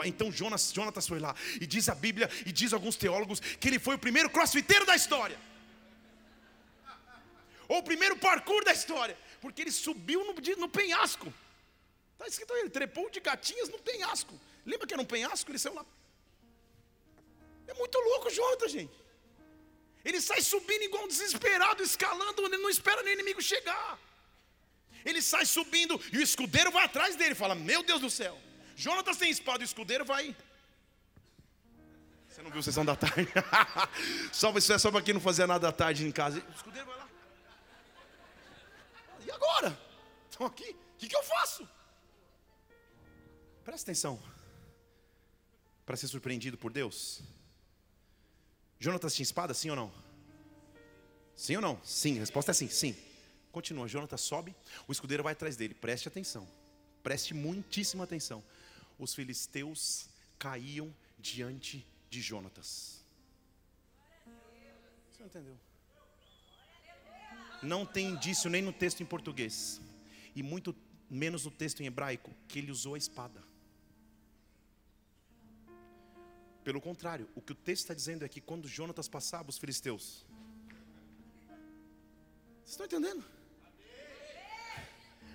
Speaker 1: Então Jonas, Jonatas foi lá e diz a Bíblia, e diz alguns teólogos, que ele foi o primeiro crossfiteiro da história. Ou o primeiro parkour da história, porque ele subiu no, no penhasco. Está escrito aí, ele trepou de gatinhas no penhasco. Lembra que era um penhasco? Ele saiu lá. É muito louco, Jonathan, gente. Ele sai subindo igual um desesperado, escalando, ele não espera nem o inimigo chegar. Ele sai subindo e o escudeiro vai atrás dele, fala: Meu Deus do céu, Jonatas tem espada, o escudeiro vai. Você não viu sessão da tarde? só isso é só para quem não fazia nada da tarde em casa. O escudeiro vai lá. E agora? Estão aqui, o que, que eu faço? Presta atenção para ser surpreendido por Deus? Jonatas tinha espada, sim ou não? Sim ou não? Sim, a resposta é sim, sim. Continua, Jonatas sobe, o escudeiro vai atrás dele. Preste atenção, preste muitíssima atenção. Os filisteus caíam diante de Jonatas. Você não entendeu? Não tem indício nem no texto em português, e muito menos no texto em hebraico, que ele usou a espada. Pelo contrário, o que o texto está dizendo é que quando Jonatas passava os filisteus. Vocês estão entendendo?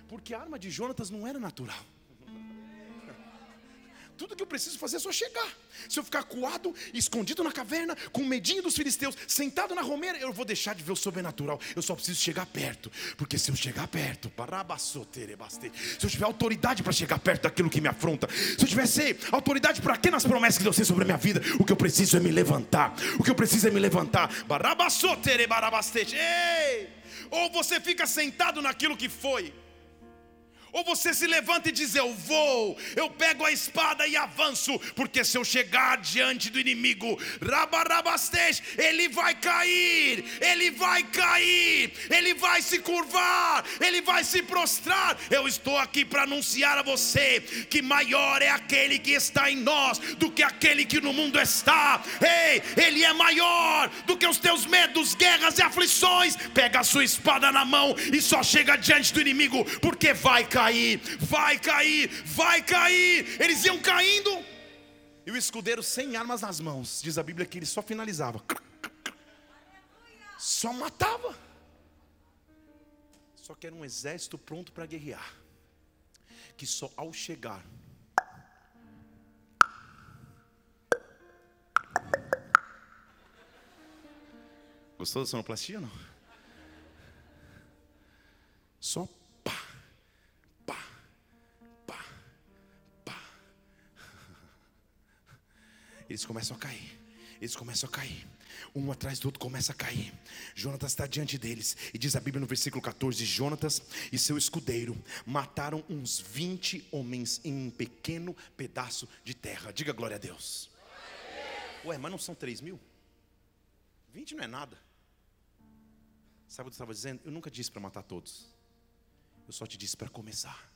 Speaker 1: Porque a arma de Jonatas não era natural. Tudo que eu preciso fazer é só chegar. Se eu ficar coado, escondido na caverna, com medinho dos filisteus, sentado na romeira, eu vou deixar de ver o sobrenatural. Eu só preciso chegar perto. Porque se eu chegar perto, se eu tiver autoridade para chegar perto daquilo que me afronta, se eu tivesse autoridade para que nas promessas que Deus tem sobre a minha vida, o que eu preciso é me levantar. O que eu preciso é me levantar. Ei! Ou você fica sentado naquilo que foi ou você se levanta e diz: Eu vou, eu pego a espada e avanço, porque se eu chegar diante do inimigo, rabarabastej, ele vai cair, ele vai cair, ele vai se curvar, ele vai se prostrar. Eu estou aqui para anunciar a você que maior é aquele que está em nós do que aquele que no mundo está. Ei, ele é maior do que os teus medos, guerras e aflições. Pega a sua espada na mão e só chega diante do inimigo, porque vai cair cair, vai cair, vai cair. Eles iam caindo. E o escudeiro sem armas nas mãos, diz a Bíblia que ele só finalizava. Só matava. Só que era um exército pronto para guerrear. Que só ao chegar Gostou da sonoplastia não? Eles começam a cair. Eles começam a cair. Um atrás do outro começa a cair. Jonatas está diante deles. E diz a Bíblia no versículo 14: Jonatas e seu escudeiro mataram uns 20 homens em um pequeno pedaço de terra. Diga glória a Deus. Ué, mas não são 3 mil? 20 não é nada. Sabe o que eu estava dizendo? Eu nunca disse para matar todos. Eu só te disse para começar.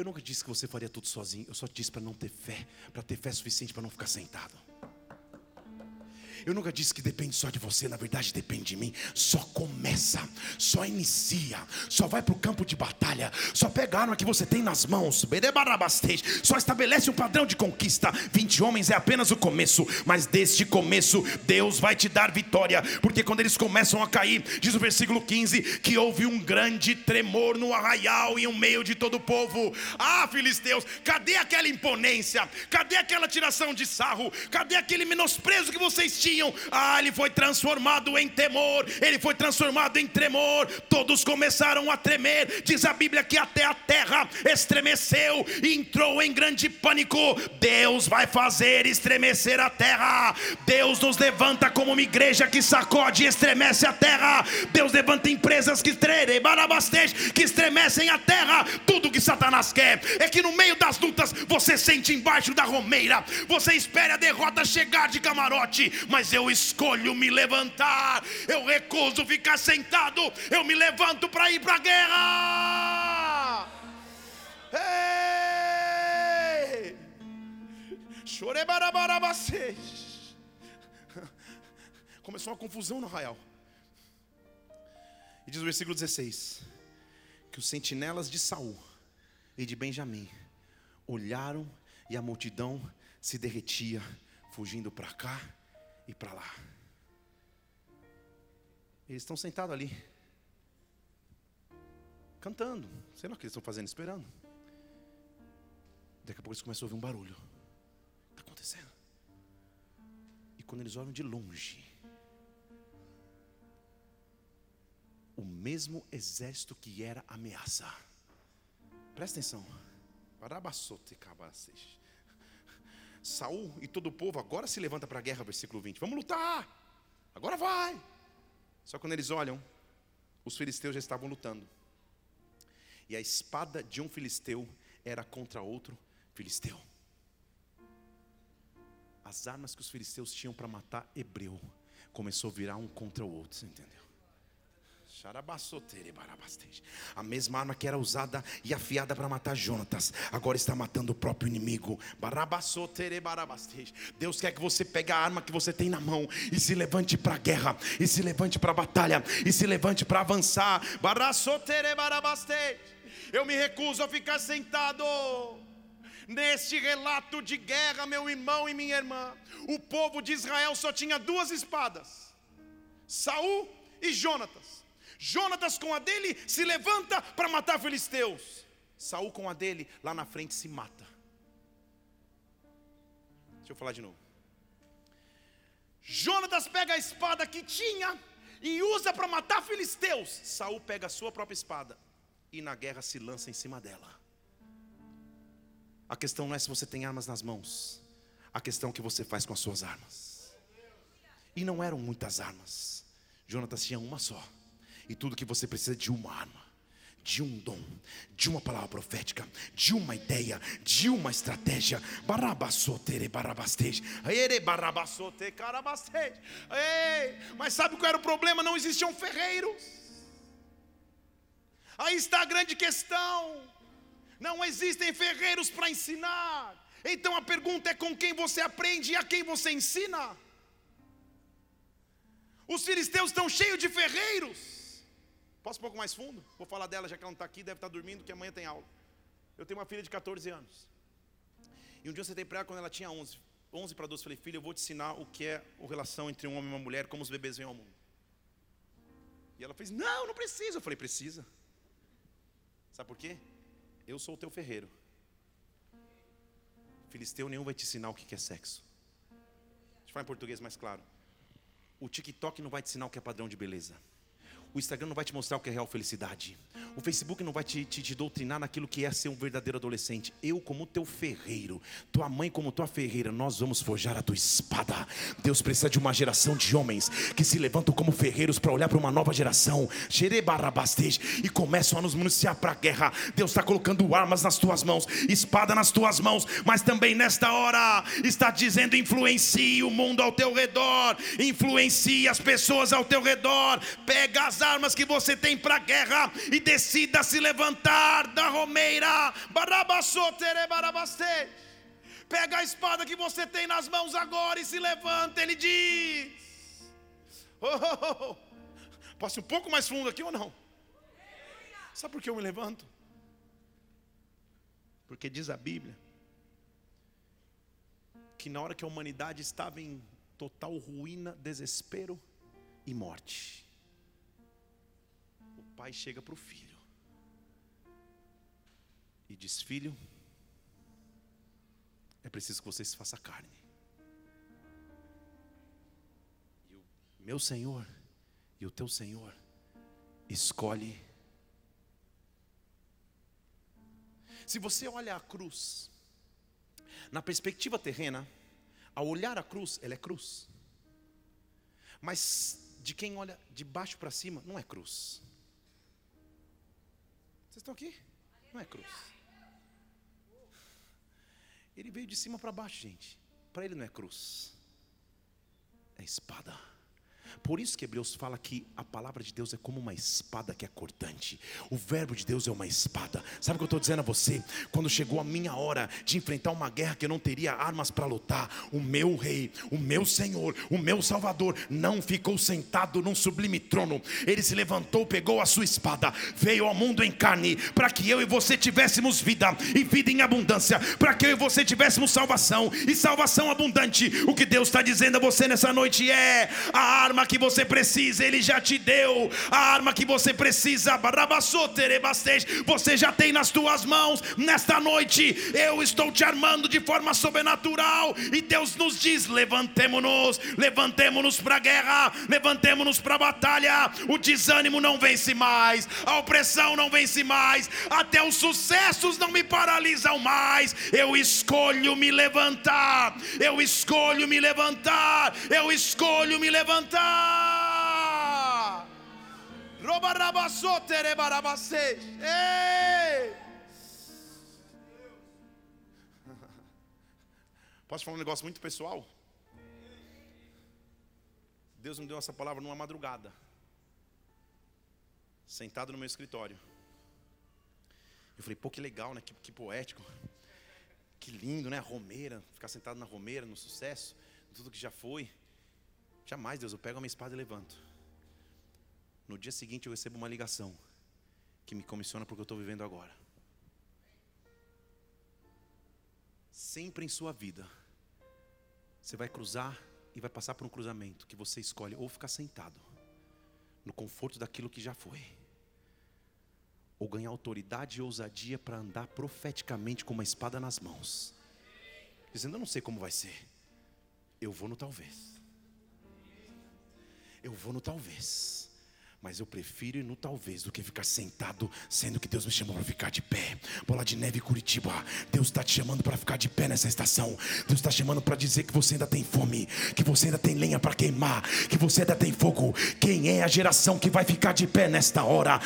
Speaker 1: Eu nunca disse que você faria tudo sozinho. Eu só disse para não ter fé, para ter fé suficiente para não ficar sentado. Eu nunca disse que depende só de você, na verdade depende de mim. Só começa, só inicia, só vai para o campo de batalha, só pega a arma que você tem nas mãos, só estabelece um padrão de conquista. 20 homens é apenas o começo, mas deste começo Deus vai te dar vitória, porque quando eles começam a cair, diz o versículo 15: que houve um grande tremor no arraial e no meio de todo o povo. Ah, filisteus, cadê aquela imponência? Cadê aquela tiração de sarro? Cadê aquele menosprezo que vocês tinham? Tinham, ah, ele foi transformado em temor, ele foi transformado em tremor. Todos começaram a tremer. Diz a Bíblia que até a terra estremeceu e entrou em grande pânico. Deus vai fazer estremecer a terra. Deus nos levanta como uma igreja que sacode e estremece a terra. Deus levanta empresas que que estremecem a terra. Tudo que Satanás quer é que no meio das lutas você sente embaixo da romeira, você espera a derrota chegar de camarote, mas mas eu escolho me levantar. Eu recuso ficar sentado. Eu me levanto para ir para a guerra. Ei! Começou uma confusão no arraial. E diz o versículo 16: que os sentinelas de Saul e de Benjamim olharam e a multidão se derretia, fugindo para cá e para lá. Eles estão sentados ali, cantando, sei lá o que eles estão fazendo, esperando. Daqui a pouco eles começam a ouvir um barulho. Está acontecendo. E quando eles olham de longe, o mesmo exército que era ameaça. Presta atenção. Barabassote cabaces. Saul e todo o povo agora se levanta para a guerra, versículo 20. Vamos lutar! Agora vai! Só quando eles olham, os filisteus já estavam lutando. E a espada de um filisteu era contra outro filisteu. As armas que os filisteus tinham para matar hebreu começou a virar um contra o outro, entendeu? A mesma arma que era usada e afiada para matar Jonatas, agora está matando o próprio inimigo. Deus quer que você pegue a arma que você tem na mão e se levante para a guerra, e se levante para a batalha, e se levante para avançar. Eu me recuso a ficar sentado. Neste relato de guerra, meu irmão e minha irmã, o povo de Israel só tinha duas espadas: Saul e Jonatas. Jonatas com a dele se levanta para matar filisteus. Saul com a dele lá na frente se mata. Deixa eu falar de novo. Jonatas pega a espada que tinha e usa para matar filisteus. Saul pega a sua própria espada e na guerra se lança em cima dela. A questão não é se você tem armas nas mãos, a questão é o que você faz com as suas armas. E não eram muitas armas. Jonatas tinha uma só. E tudo que você precisa de uma arma, de um dom, de uma palavra profética, de uma ideia, de uma estratégia. Ei, mas sabe qual era o problema? Não existiam ferreiros. Aí está a grande questão. Não existem ferreiros para ensinar. Então a pergunta é com quem você aprende e a quem você ensina. Os filisteus estão cheios de ferreiros. Posso um pouco mais fundo? Vou falar dela, já que ela não está aqui, deve estar tá dormindo, que amanhã tem aula. Eu tenho uma filha de 14 anos. E um dia eu sentei para ela quando ela tinha 11. 11 para 12, falei, filha, eu vou te ensinar o que é a relação entre um homem e uma mulher, como os bebês vêm ao mundo. E ela fez, não, não precisa. Eu falei, precisa. Sabe por quê? Eu sou o teu ferreiro. Filisteu nenhum vai te ensinar o que é sexo. Deixa eu falar em português mais claro. O TikTok não vai te ensinar o que é padrão de beleza. O Instagram não vai te mostrar o que é real felicidade. O Facebook não vai te, te, te, doutrinar naquilo que é ser um verdadeiro adolescente. Eu, como teu ferreiro, tua mãe, como tua ferreira, nós vamos forjar a tua espada. Deus precisa de uma geração de homens que se levantam como ferreiros para olhar para uma nova geração. E começam a nos municiar para a guerra. Deus está colocando armas nas tuas mãos, espada nas tuas mãos, mas também nesta hora está dizendo: influencie o mundo ao teu redor, influencie as pessoas ao teu redor, pega as as armas que você tem para a guerra e decida se levantar da romeira. Pega a espada que você tem nas mãos agora e se levanta. Ele diz: oh, oh, oh. Posso ir um pouco mais fundo aqui ou não? Sabe por que eu me levanto? Porque diz a Bíblia que na hora que a humanidade estava em total ruína, desespero e morte, pai chega para o filho e diz: Filho, é preciso que você se faça carne. E o meu Senhor e o teu Senhor escolhe. Se você olha a cruz, na perspectiva terrena, ao olhar a cruz, ela é cruz. Mas de quem olha de baixo para cima, não é cruz. Estão aqui? Não é cruz. Ele veio de cima para baixo, gente. Para ele não é cruz, é espada. Por isso que Hebreus fala que a palavra de Deus é como uma espada que é cortante. O verbo de Deus é uma espada. Sabe o que eu estou dizendo a você? Quando chegou a minha hora de enfrentar uma guerra que eu não teria armas para lutar, o meu rei, o meu Senhor, o meu Salvador não ficou sentado num sublime trono. Ele se levantou, pegou a sua espada, veio ao mundo em carne, para que eu e você tivéssemos vida e vida em abundância, para que eu e você tivéssemos salvação e salvação abundante. O que Deus está dizendo a você nessa noite é a arma que você precisa, Ele já te deu. A arma que você precisa, você já tem nas tuas mãos. Nesta noite, eu estou te armando de forma sobrenatural. E Deus nos diz: levantemo-nos, levantemo-nos para a guerra, levantemo-nos para a batalha. O desânimo não vence mais, a opressão não vence mais, até os sucessos não me paralisam mais. Eu escolho me levantar, eu escolho me levantar, eu escolho me levantar. Posso falar um negócio muito pessoal? Deus me deu essa palavra numa madrugada, sentado no meu escritório. Eu falei, pô, que legal, né? Que, que poético. Que lindo, né? A romeira, ficar sentado na romeira, no sucesso, tudo que já foi. Jamais, Deus, eu pego a minha espada e levanto. No dia seguinte eu recebo uma ligação que me comissiona porque eu estou vivendo agora. Sempre em sua vida, você vai cruzar e vai passar por um cruzamento que você escolhe ou ficar sentado no conforto daquilo que já foi, ou ganhar autoridade e ousadia para andar profeticamente com uma espada nas mãos, dizendo: Eu não sei como vai ser, eu vou no talvez. Eu vou no talvez. Mas eu prefiro ir no talvez do que ficar sentado, sendo que Deus me chamou para ficar de pé. Bola de neve Curitiba, Deus está te chamando para ficar de pé nessa estação. Deus está chamando para dizer que você ainda tem fome, que você ainda tem lenha para queimar, que você ainda tem fogo. Quem é a geração que vai ficar de pé nesta hora?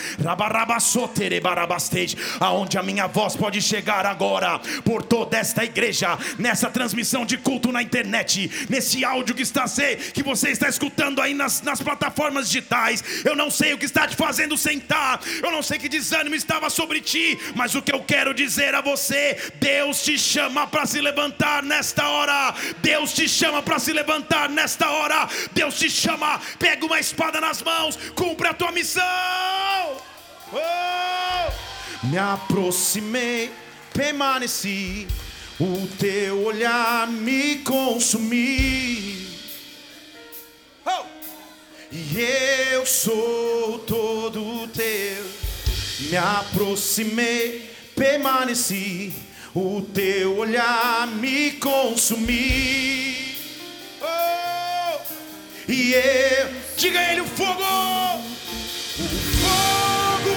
Speaker 1: Aonde a minha voz pode chegar agora por toda esta igreja, nessa transmissão de culto na internet, nesse áudio que está que você está escutando aí nas, nas plataformas digitais. Eu não não sei o que está te fazendo sentar, eu não sei que desânimo estava sobre ti, mas o que eu quero dizer a você: Deus te chama para se levantar nesta hora, Deus te chama para se levantar nesta hora, Deus te chama, pega uma espada nas mãos, cumpre a tua missão. Oh! Me aproximei, permaneci, o teu olhar me consumiu e eu sou todo teu. Me aproximei, permaneci, o teu olhar me consumiu. Oh, e eu, diga ele o fogo, o fogo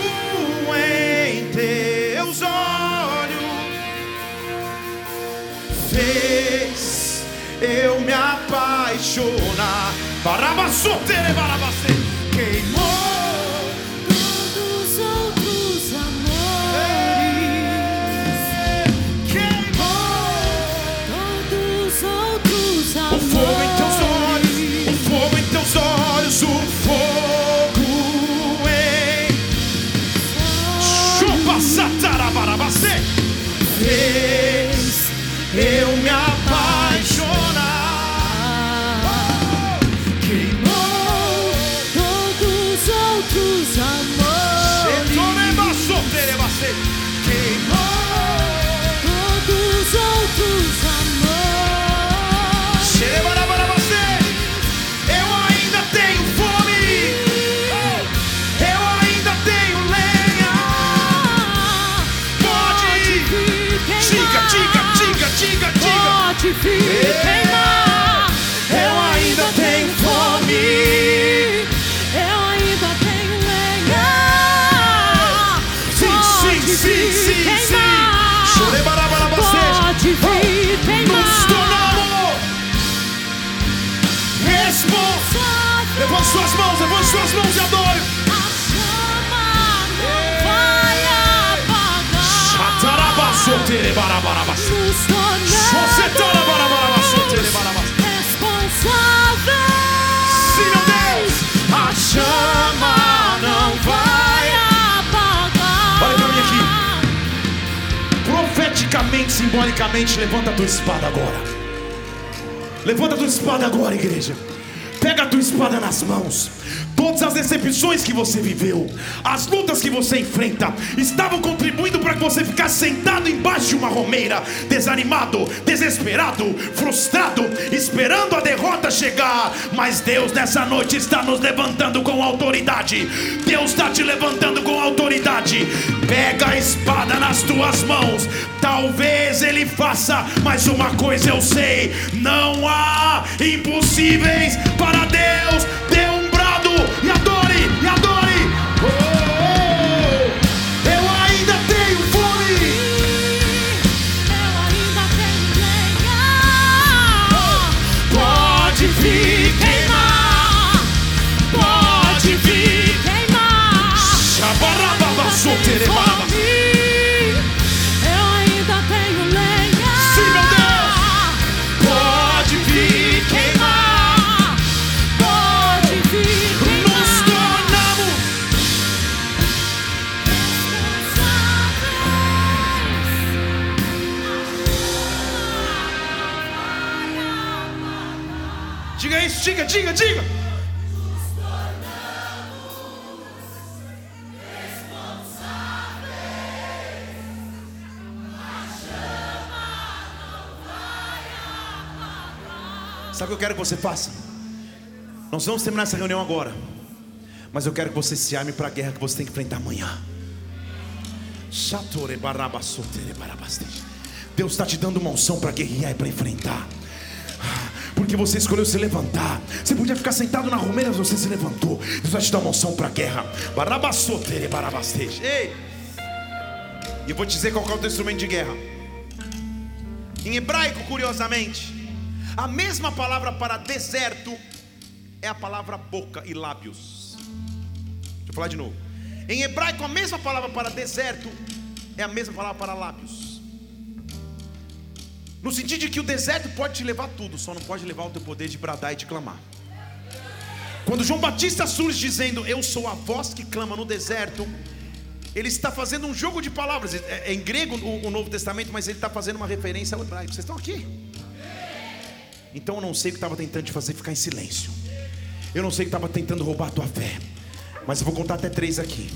Speaker 1: em teus olhos fez eu me apaixonar Barabasotele barabase. Eh. Quemó. Suas mãos e adore.
Speaker 2: A chama não vai apagar. Nos tornamos responsáveis.
Speaker 1: Sim, meu Deus. A chama não vai.
Speaker 2: apagar.
Speaker 1: Olha pra mim Profeticamente, simbolicamente, levanta a tua espada agora. Levanta a tua espada agora, igreja. Pega a tua espada nas mãos. Todas as decepções que você viveu, as lutas que você enfrenta, estavam contribuindo para que você ficasse sentado embaixo de uma romeira, desanimado, desesperado, frustrado, esperando a derrota chegar. Mas Deus nessa noite está nos levantando com autoridade. Deus está te levantando com autoridade. Pega a espada nas tuas mãos. Talvez Ele faça, mas uma coisa eu sei: não há impossíveis para Deus. Dê um brado e Diga diga, diga. Sabe o que eu quero que você faça? Nós vamos terminar essa reunião agora. Mas eu quero que você se arme para a guerra que você tem que enfrentar amanhã. Deus está te dando uma unção para guerrear e para enfrentar. Porque você escolheu se levantar. Você podia ficar sentado na romeira, mas você se levantou. Deus vai te dar uma unção para a guerra. Ei! E eu vou te dizer qual é o teu instrumento de guerra. Em hebraico, curiosamente, a mesma palavra para deserto é a palavra boca e lábios. Deixa eu falar de novo. Em hebraico, a mesma palavra para deserto é a mesma palavra para lábios. No sentido de que o deserto pode te levar tudo, só não pode levar o teu poder de bradar e de clamar. Quando João Batista surge dizendo: Eu sou a voz que clama no deserto, ele está fazendo um jogo de palavras. É, é em grego o, o Novo Testamento, mas ele está fazendo uma referência ao hebraico. Vocês estão aqui? Então eu não sei o que estava tentando te fazer ficar em silêncio. Eu não sei o que estava tentando roubar a tua fé. Mas eu vou contar até três aqui.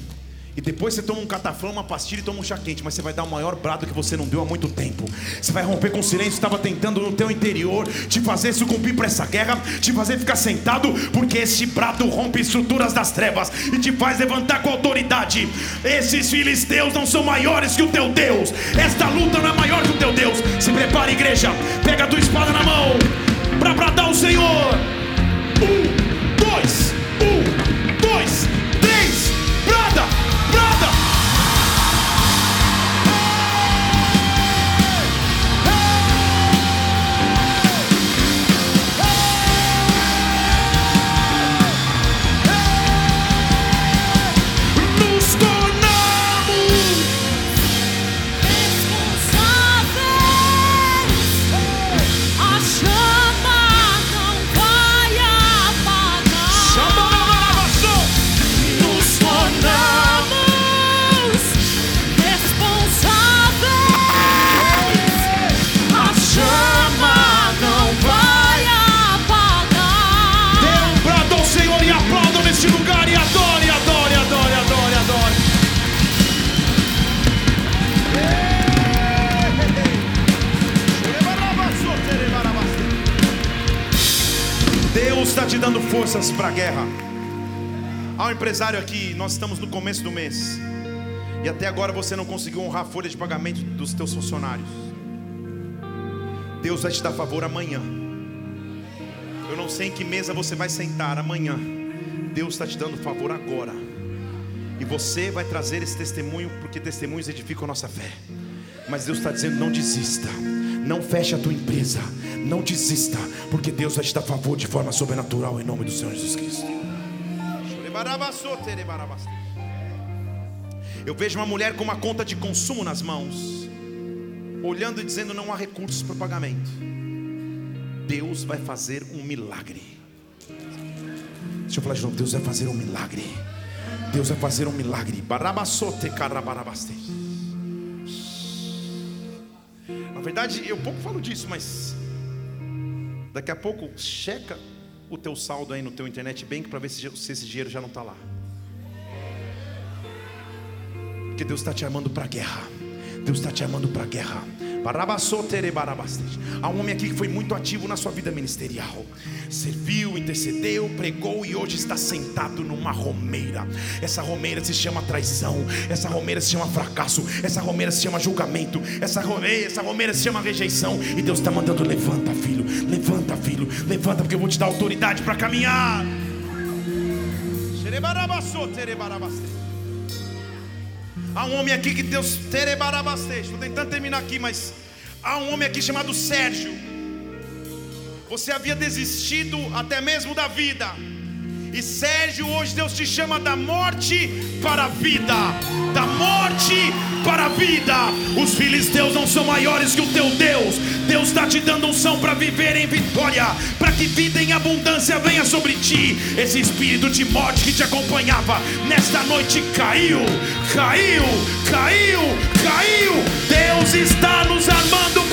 Speaker 1: E depois você toma um cataflão, uma pastilha e toma um chá quente. Mas você vai dar o maior brado que você não deu há muito tempo. Você vai romper com o silêncio que estava tentando no teu interior te fazer sucumbir para essa guerra, te fazer ficar sentado, porque este brado rompe estruturas das trevas e te faz levantar com autoridade. Esses filisteus não são maiores que o teu Deus. Esta luta não é maior que o teu Deus. Se prepara, igreja. Pega a tua espada na mão para bradar o Senhor. Um, dois, para a guerra. Há um empresário aqui, nós estamos no começo do mês. E até agora você não conseguiu honrar a folha de pagamento dos teus funcionários. Deus vai te dar favor amanhã. Eu não sei em que mesa você vai sentar amanhã. Deus está te dando favor agora. E você vai trazer esse testemunho, porque testemunhos edificam a nossa fé. Mas Deus está dizendo: não desista, não feche a tua empresa, não desista, porque Deus vai te dar favor de forma sobrenatural em nome do Senhor Jesus Cristo. Eu vejo uma mulher com uma conta de consumo nas mãos, olhando e dizendo: não há recursos para pagamento. Deus vai fazer um milagre. Deixa eu falar de novo: Deus vai fazer um milagre. Deus vai fazer um milagre. Barabassote carabarabaste. Na verdade, eu pouco falo disso, mas daqui a pouco checa o teu saldo aí no teu internet bank para ver se, se esse dinheiro já não está lá. Porque Deus está te armando para a guerra. Deus está te armando para a guerra. Há um homem aqui que foi muito ativo na sua vida ministerial. Serviu, intercedeu, pregou e hoje está sentado numa romeira. Essa romeira se chama traição. Essa romeira se chama fracasso. Essa romeira se chama julgamento. Essa romeira, essa romeira se chama rejeição. E Deus está mandando: levanta, filho. Levanta, filho. Levanta, porque eu vou te dar autoridade para caminhar. Há um homem aqui que Deus terebarabaste. Estou tentando terminar aqui, mas há um homem aqui chamado Sérgio. Você havia desistido até mesmo da vida. E Sérgio, hoje Deus te chama da morte para a vida, da morte para a vida. Os filisteus não são maiores que o teu Deus. Deus está te dando unção para viver em vitória, para que vida em abundância venha sobre ti. Esse espírito de morte que te acompanhava nesta noite caiu, caiu, caiu, caiu. Deus está nos armando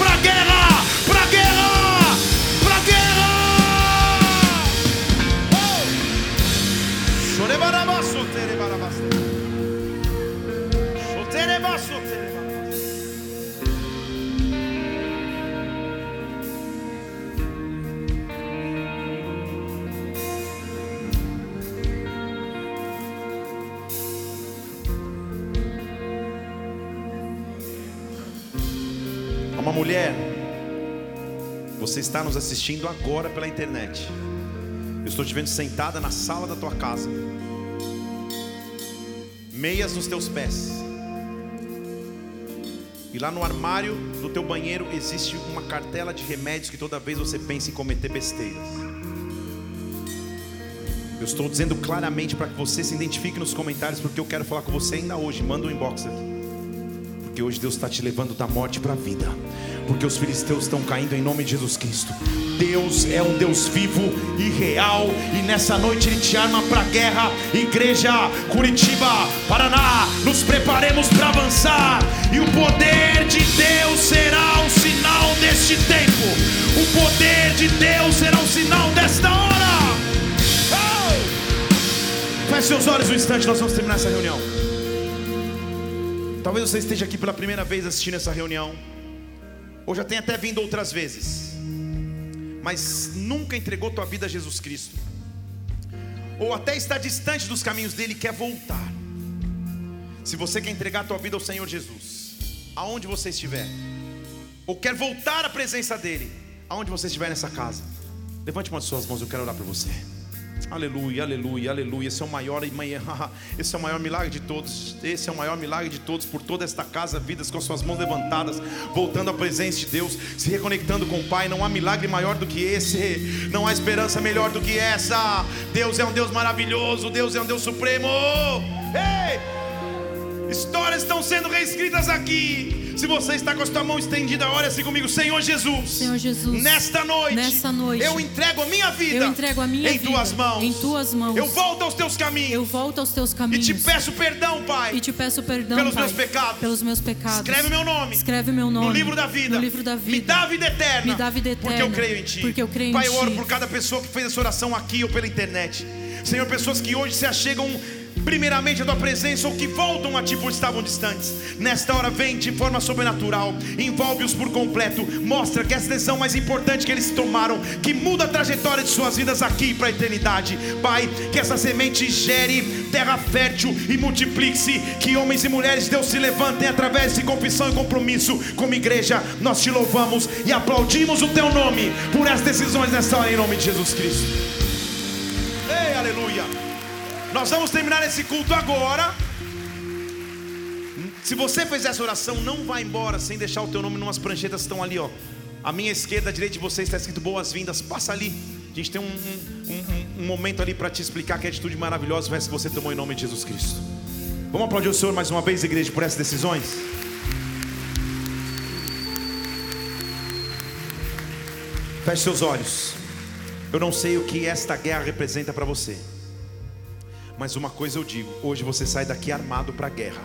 Speaker 1: Uma mulher, você está nos assistindo agora pela internet. Eu estou te vendo sentada na sala da tua casa, meias nos teus pés. E lá no armário do teu banheiro existe uma cartela de remédios que toda vez você pensa em cometer besteiras. Eu estou dizendo claramente para que você se identifique nos comentários, porque eu quero falar com você ainda hoje. Manda um inbox aqui. Porque hoje Deus está te levando da morte para a vida. Porque os filisteus estão caindo em nome de Jesus Cristo. Deus é um Deus vivo e real. E nessa noite Ele te arma para a guerra. Igreja Curitiba, Paraná, nos preparemos para avançar. E o poder de Deus será um sinal deste tempo. O poder de Deus será um sinal desta hora. Oh! Feche seus olhos um instante, nós vamos terminar essa reunião. Talvez você esteja aqui pela primeira vez assistindo essa reunião, ou já tenha até vindo outras vezes, mas nunca entregou tua vida a Jesus Cristo, ou até está distante dos caminhos dele e quer voltar. Se você quer entregar tua vida ao Senhor Jesus, aonde você estiver, ou quer voltar à presença dele, aonde você estiver nessa casa, levante uma de suas mãos, eu quero orar por você. Aleluia, aleluia, aleluia. Esse é o maior, esse é o maior milagre de todos. Esse é o maior milagre de todos por toda esta casa, vidas com suas mãos levantadas, voltando à presença de Deus, se reconectando com o Pai. Não há milagre maior do que esse. Não há esperança melhor do que essa. Deus é um Deus maravilhoso. Deus é um Deus supremo. Ei! Histórias estão sendo reescritas aqui. Se você está com a sua mão estendida, olha assim comigo, Senhor Jesus.
Speaker 2: Senhor Jesus,
Speaker 1: Nesta noite,
Speaker 2: nesta noite,
Speaker 1: eu entrego a minha vida.
Speaker 2: eu entrego a minha
Speaker 1: em
Speaker 2: vida
Speaker 1: tuas mãos.
Speaker 2: em tuas mãos.
Speaker 1: Eu volto aos teus caminhos.
Speaker 2: Eu volto aos teus
Speaker 1: E
Speaker 2: caminhos.
Speaker 1: te peço perdão, Pai.
Speaker 2: E te peço perdão,
Speaker 1: pelos
Speaker 2: Pai,
Speaker 1: meus pecados.
Speaker 2: pelos meus pecados.
Speaker 1: Escreve meu nome.
Speaker 2: Escreve meu nome
Speaker 1: no livro da vida.
Speaker 2: No livro da vida.
Speaker 1: Me dá vida eterna.
Speaker 2: Me dá vida
Speaker 1: Porque eu
Speaker 2: eterna.
Speaker 1: creio em ti.
Speaker 2: Porque eu creio em
Speaker 1: Pai, eu oro
Speaker 2: ti.
Speaker 1: por cada pessoa que fez essa oração aqui ou pela internet. Senhor, pessoas que hoje se achegam primeiramente a tua presença ou que voltam a ti por estavam distantes. Nesta hora vem de forma sobrenatural, envolve-os por completo, mostra que essa decisão mais importante que eles tomaram, que muda a trajetória de suas vidas aqui para a eternidade. Pai, que essa semente gere terra fértil e multiplique-se, que homens e mulheres de Deus se levantem através de confissão e compromisso. Como igreja, nós te louvamos e aplaudimos o teu nome por essas decisões nesta hora, em nome de Jesus Cristo. Ei, aleluia. Nós vamos terminar esse culto agora. Se você fez essa oração, não vá embora sem deixar o teu nome numas pranchetas que estão ali, ó. A minha esquerda, a direita de você está escrito boas-vindas. Passa ali. A gente tem um, um, um, um momento ali para te explicar que atitude maravilhosa vai se você tomou em nome de Jesus Cristo. Vamos aplaudir o Senhor mais uma vez, igreja, por essas decisões? Feche seus olhos. Eu não sei o que esta guerra representa para você. Mas uma coisa eu digo: hoje você sai daqui armado para a guerra,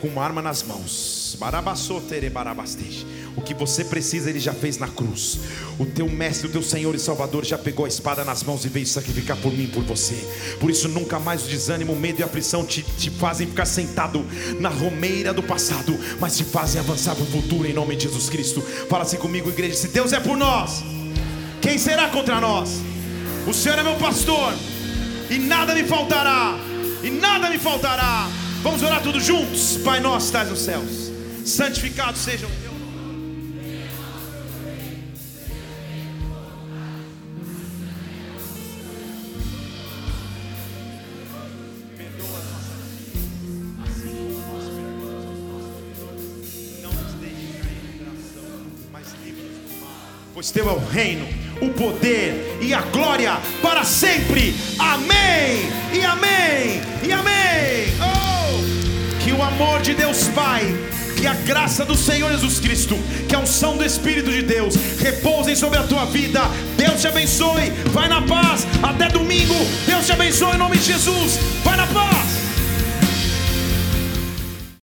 Speaker 1: com uma arma nas mãos. O que você precisa, Ele já fez na cruz. O teu mestre, o teu Senhor e Salvador já pegou a espada nas mãos e veio sacrificar por mim por você. Por isso, nunca mais o desânimo, o medo e a aflição te, te fazem ficar sentado na romeira do passado, mas te fazem avançar para o futuro em nome de Jesus Cristo. Fala assim comigo, igreja: se Deus é por nós, quem será contra nós? O Senhor é meu pastor e nada me faltará, e nada me faltará. Vamos orar todos juntos, Pai nosso, estás nos céus, santificado seja o teu nome. Perdoa nossas assim como nós perdoamos aos nossos Não nos deixe cair em mas livre-nos do mal. Pois teu é o reino, o poder e a glória para sempre. Amém. E amém. E amém. Oh! Que o amor de Deus Pai, que a graça do Senhor Jesus Cristo, que a unção do Espírito de Deus repousem sobre a tua vida. Deus te abençoe. Vai na paz. Até domingo. Deus te abençoe em nome de Jesus. Vai na paz.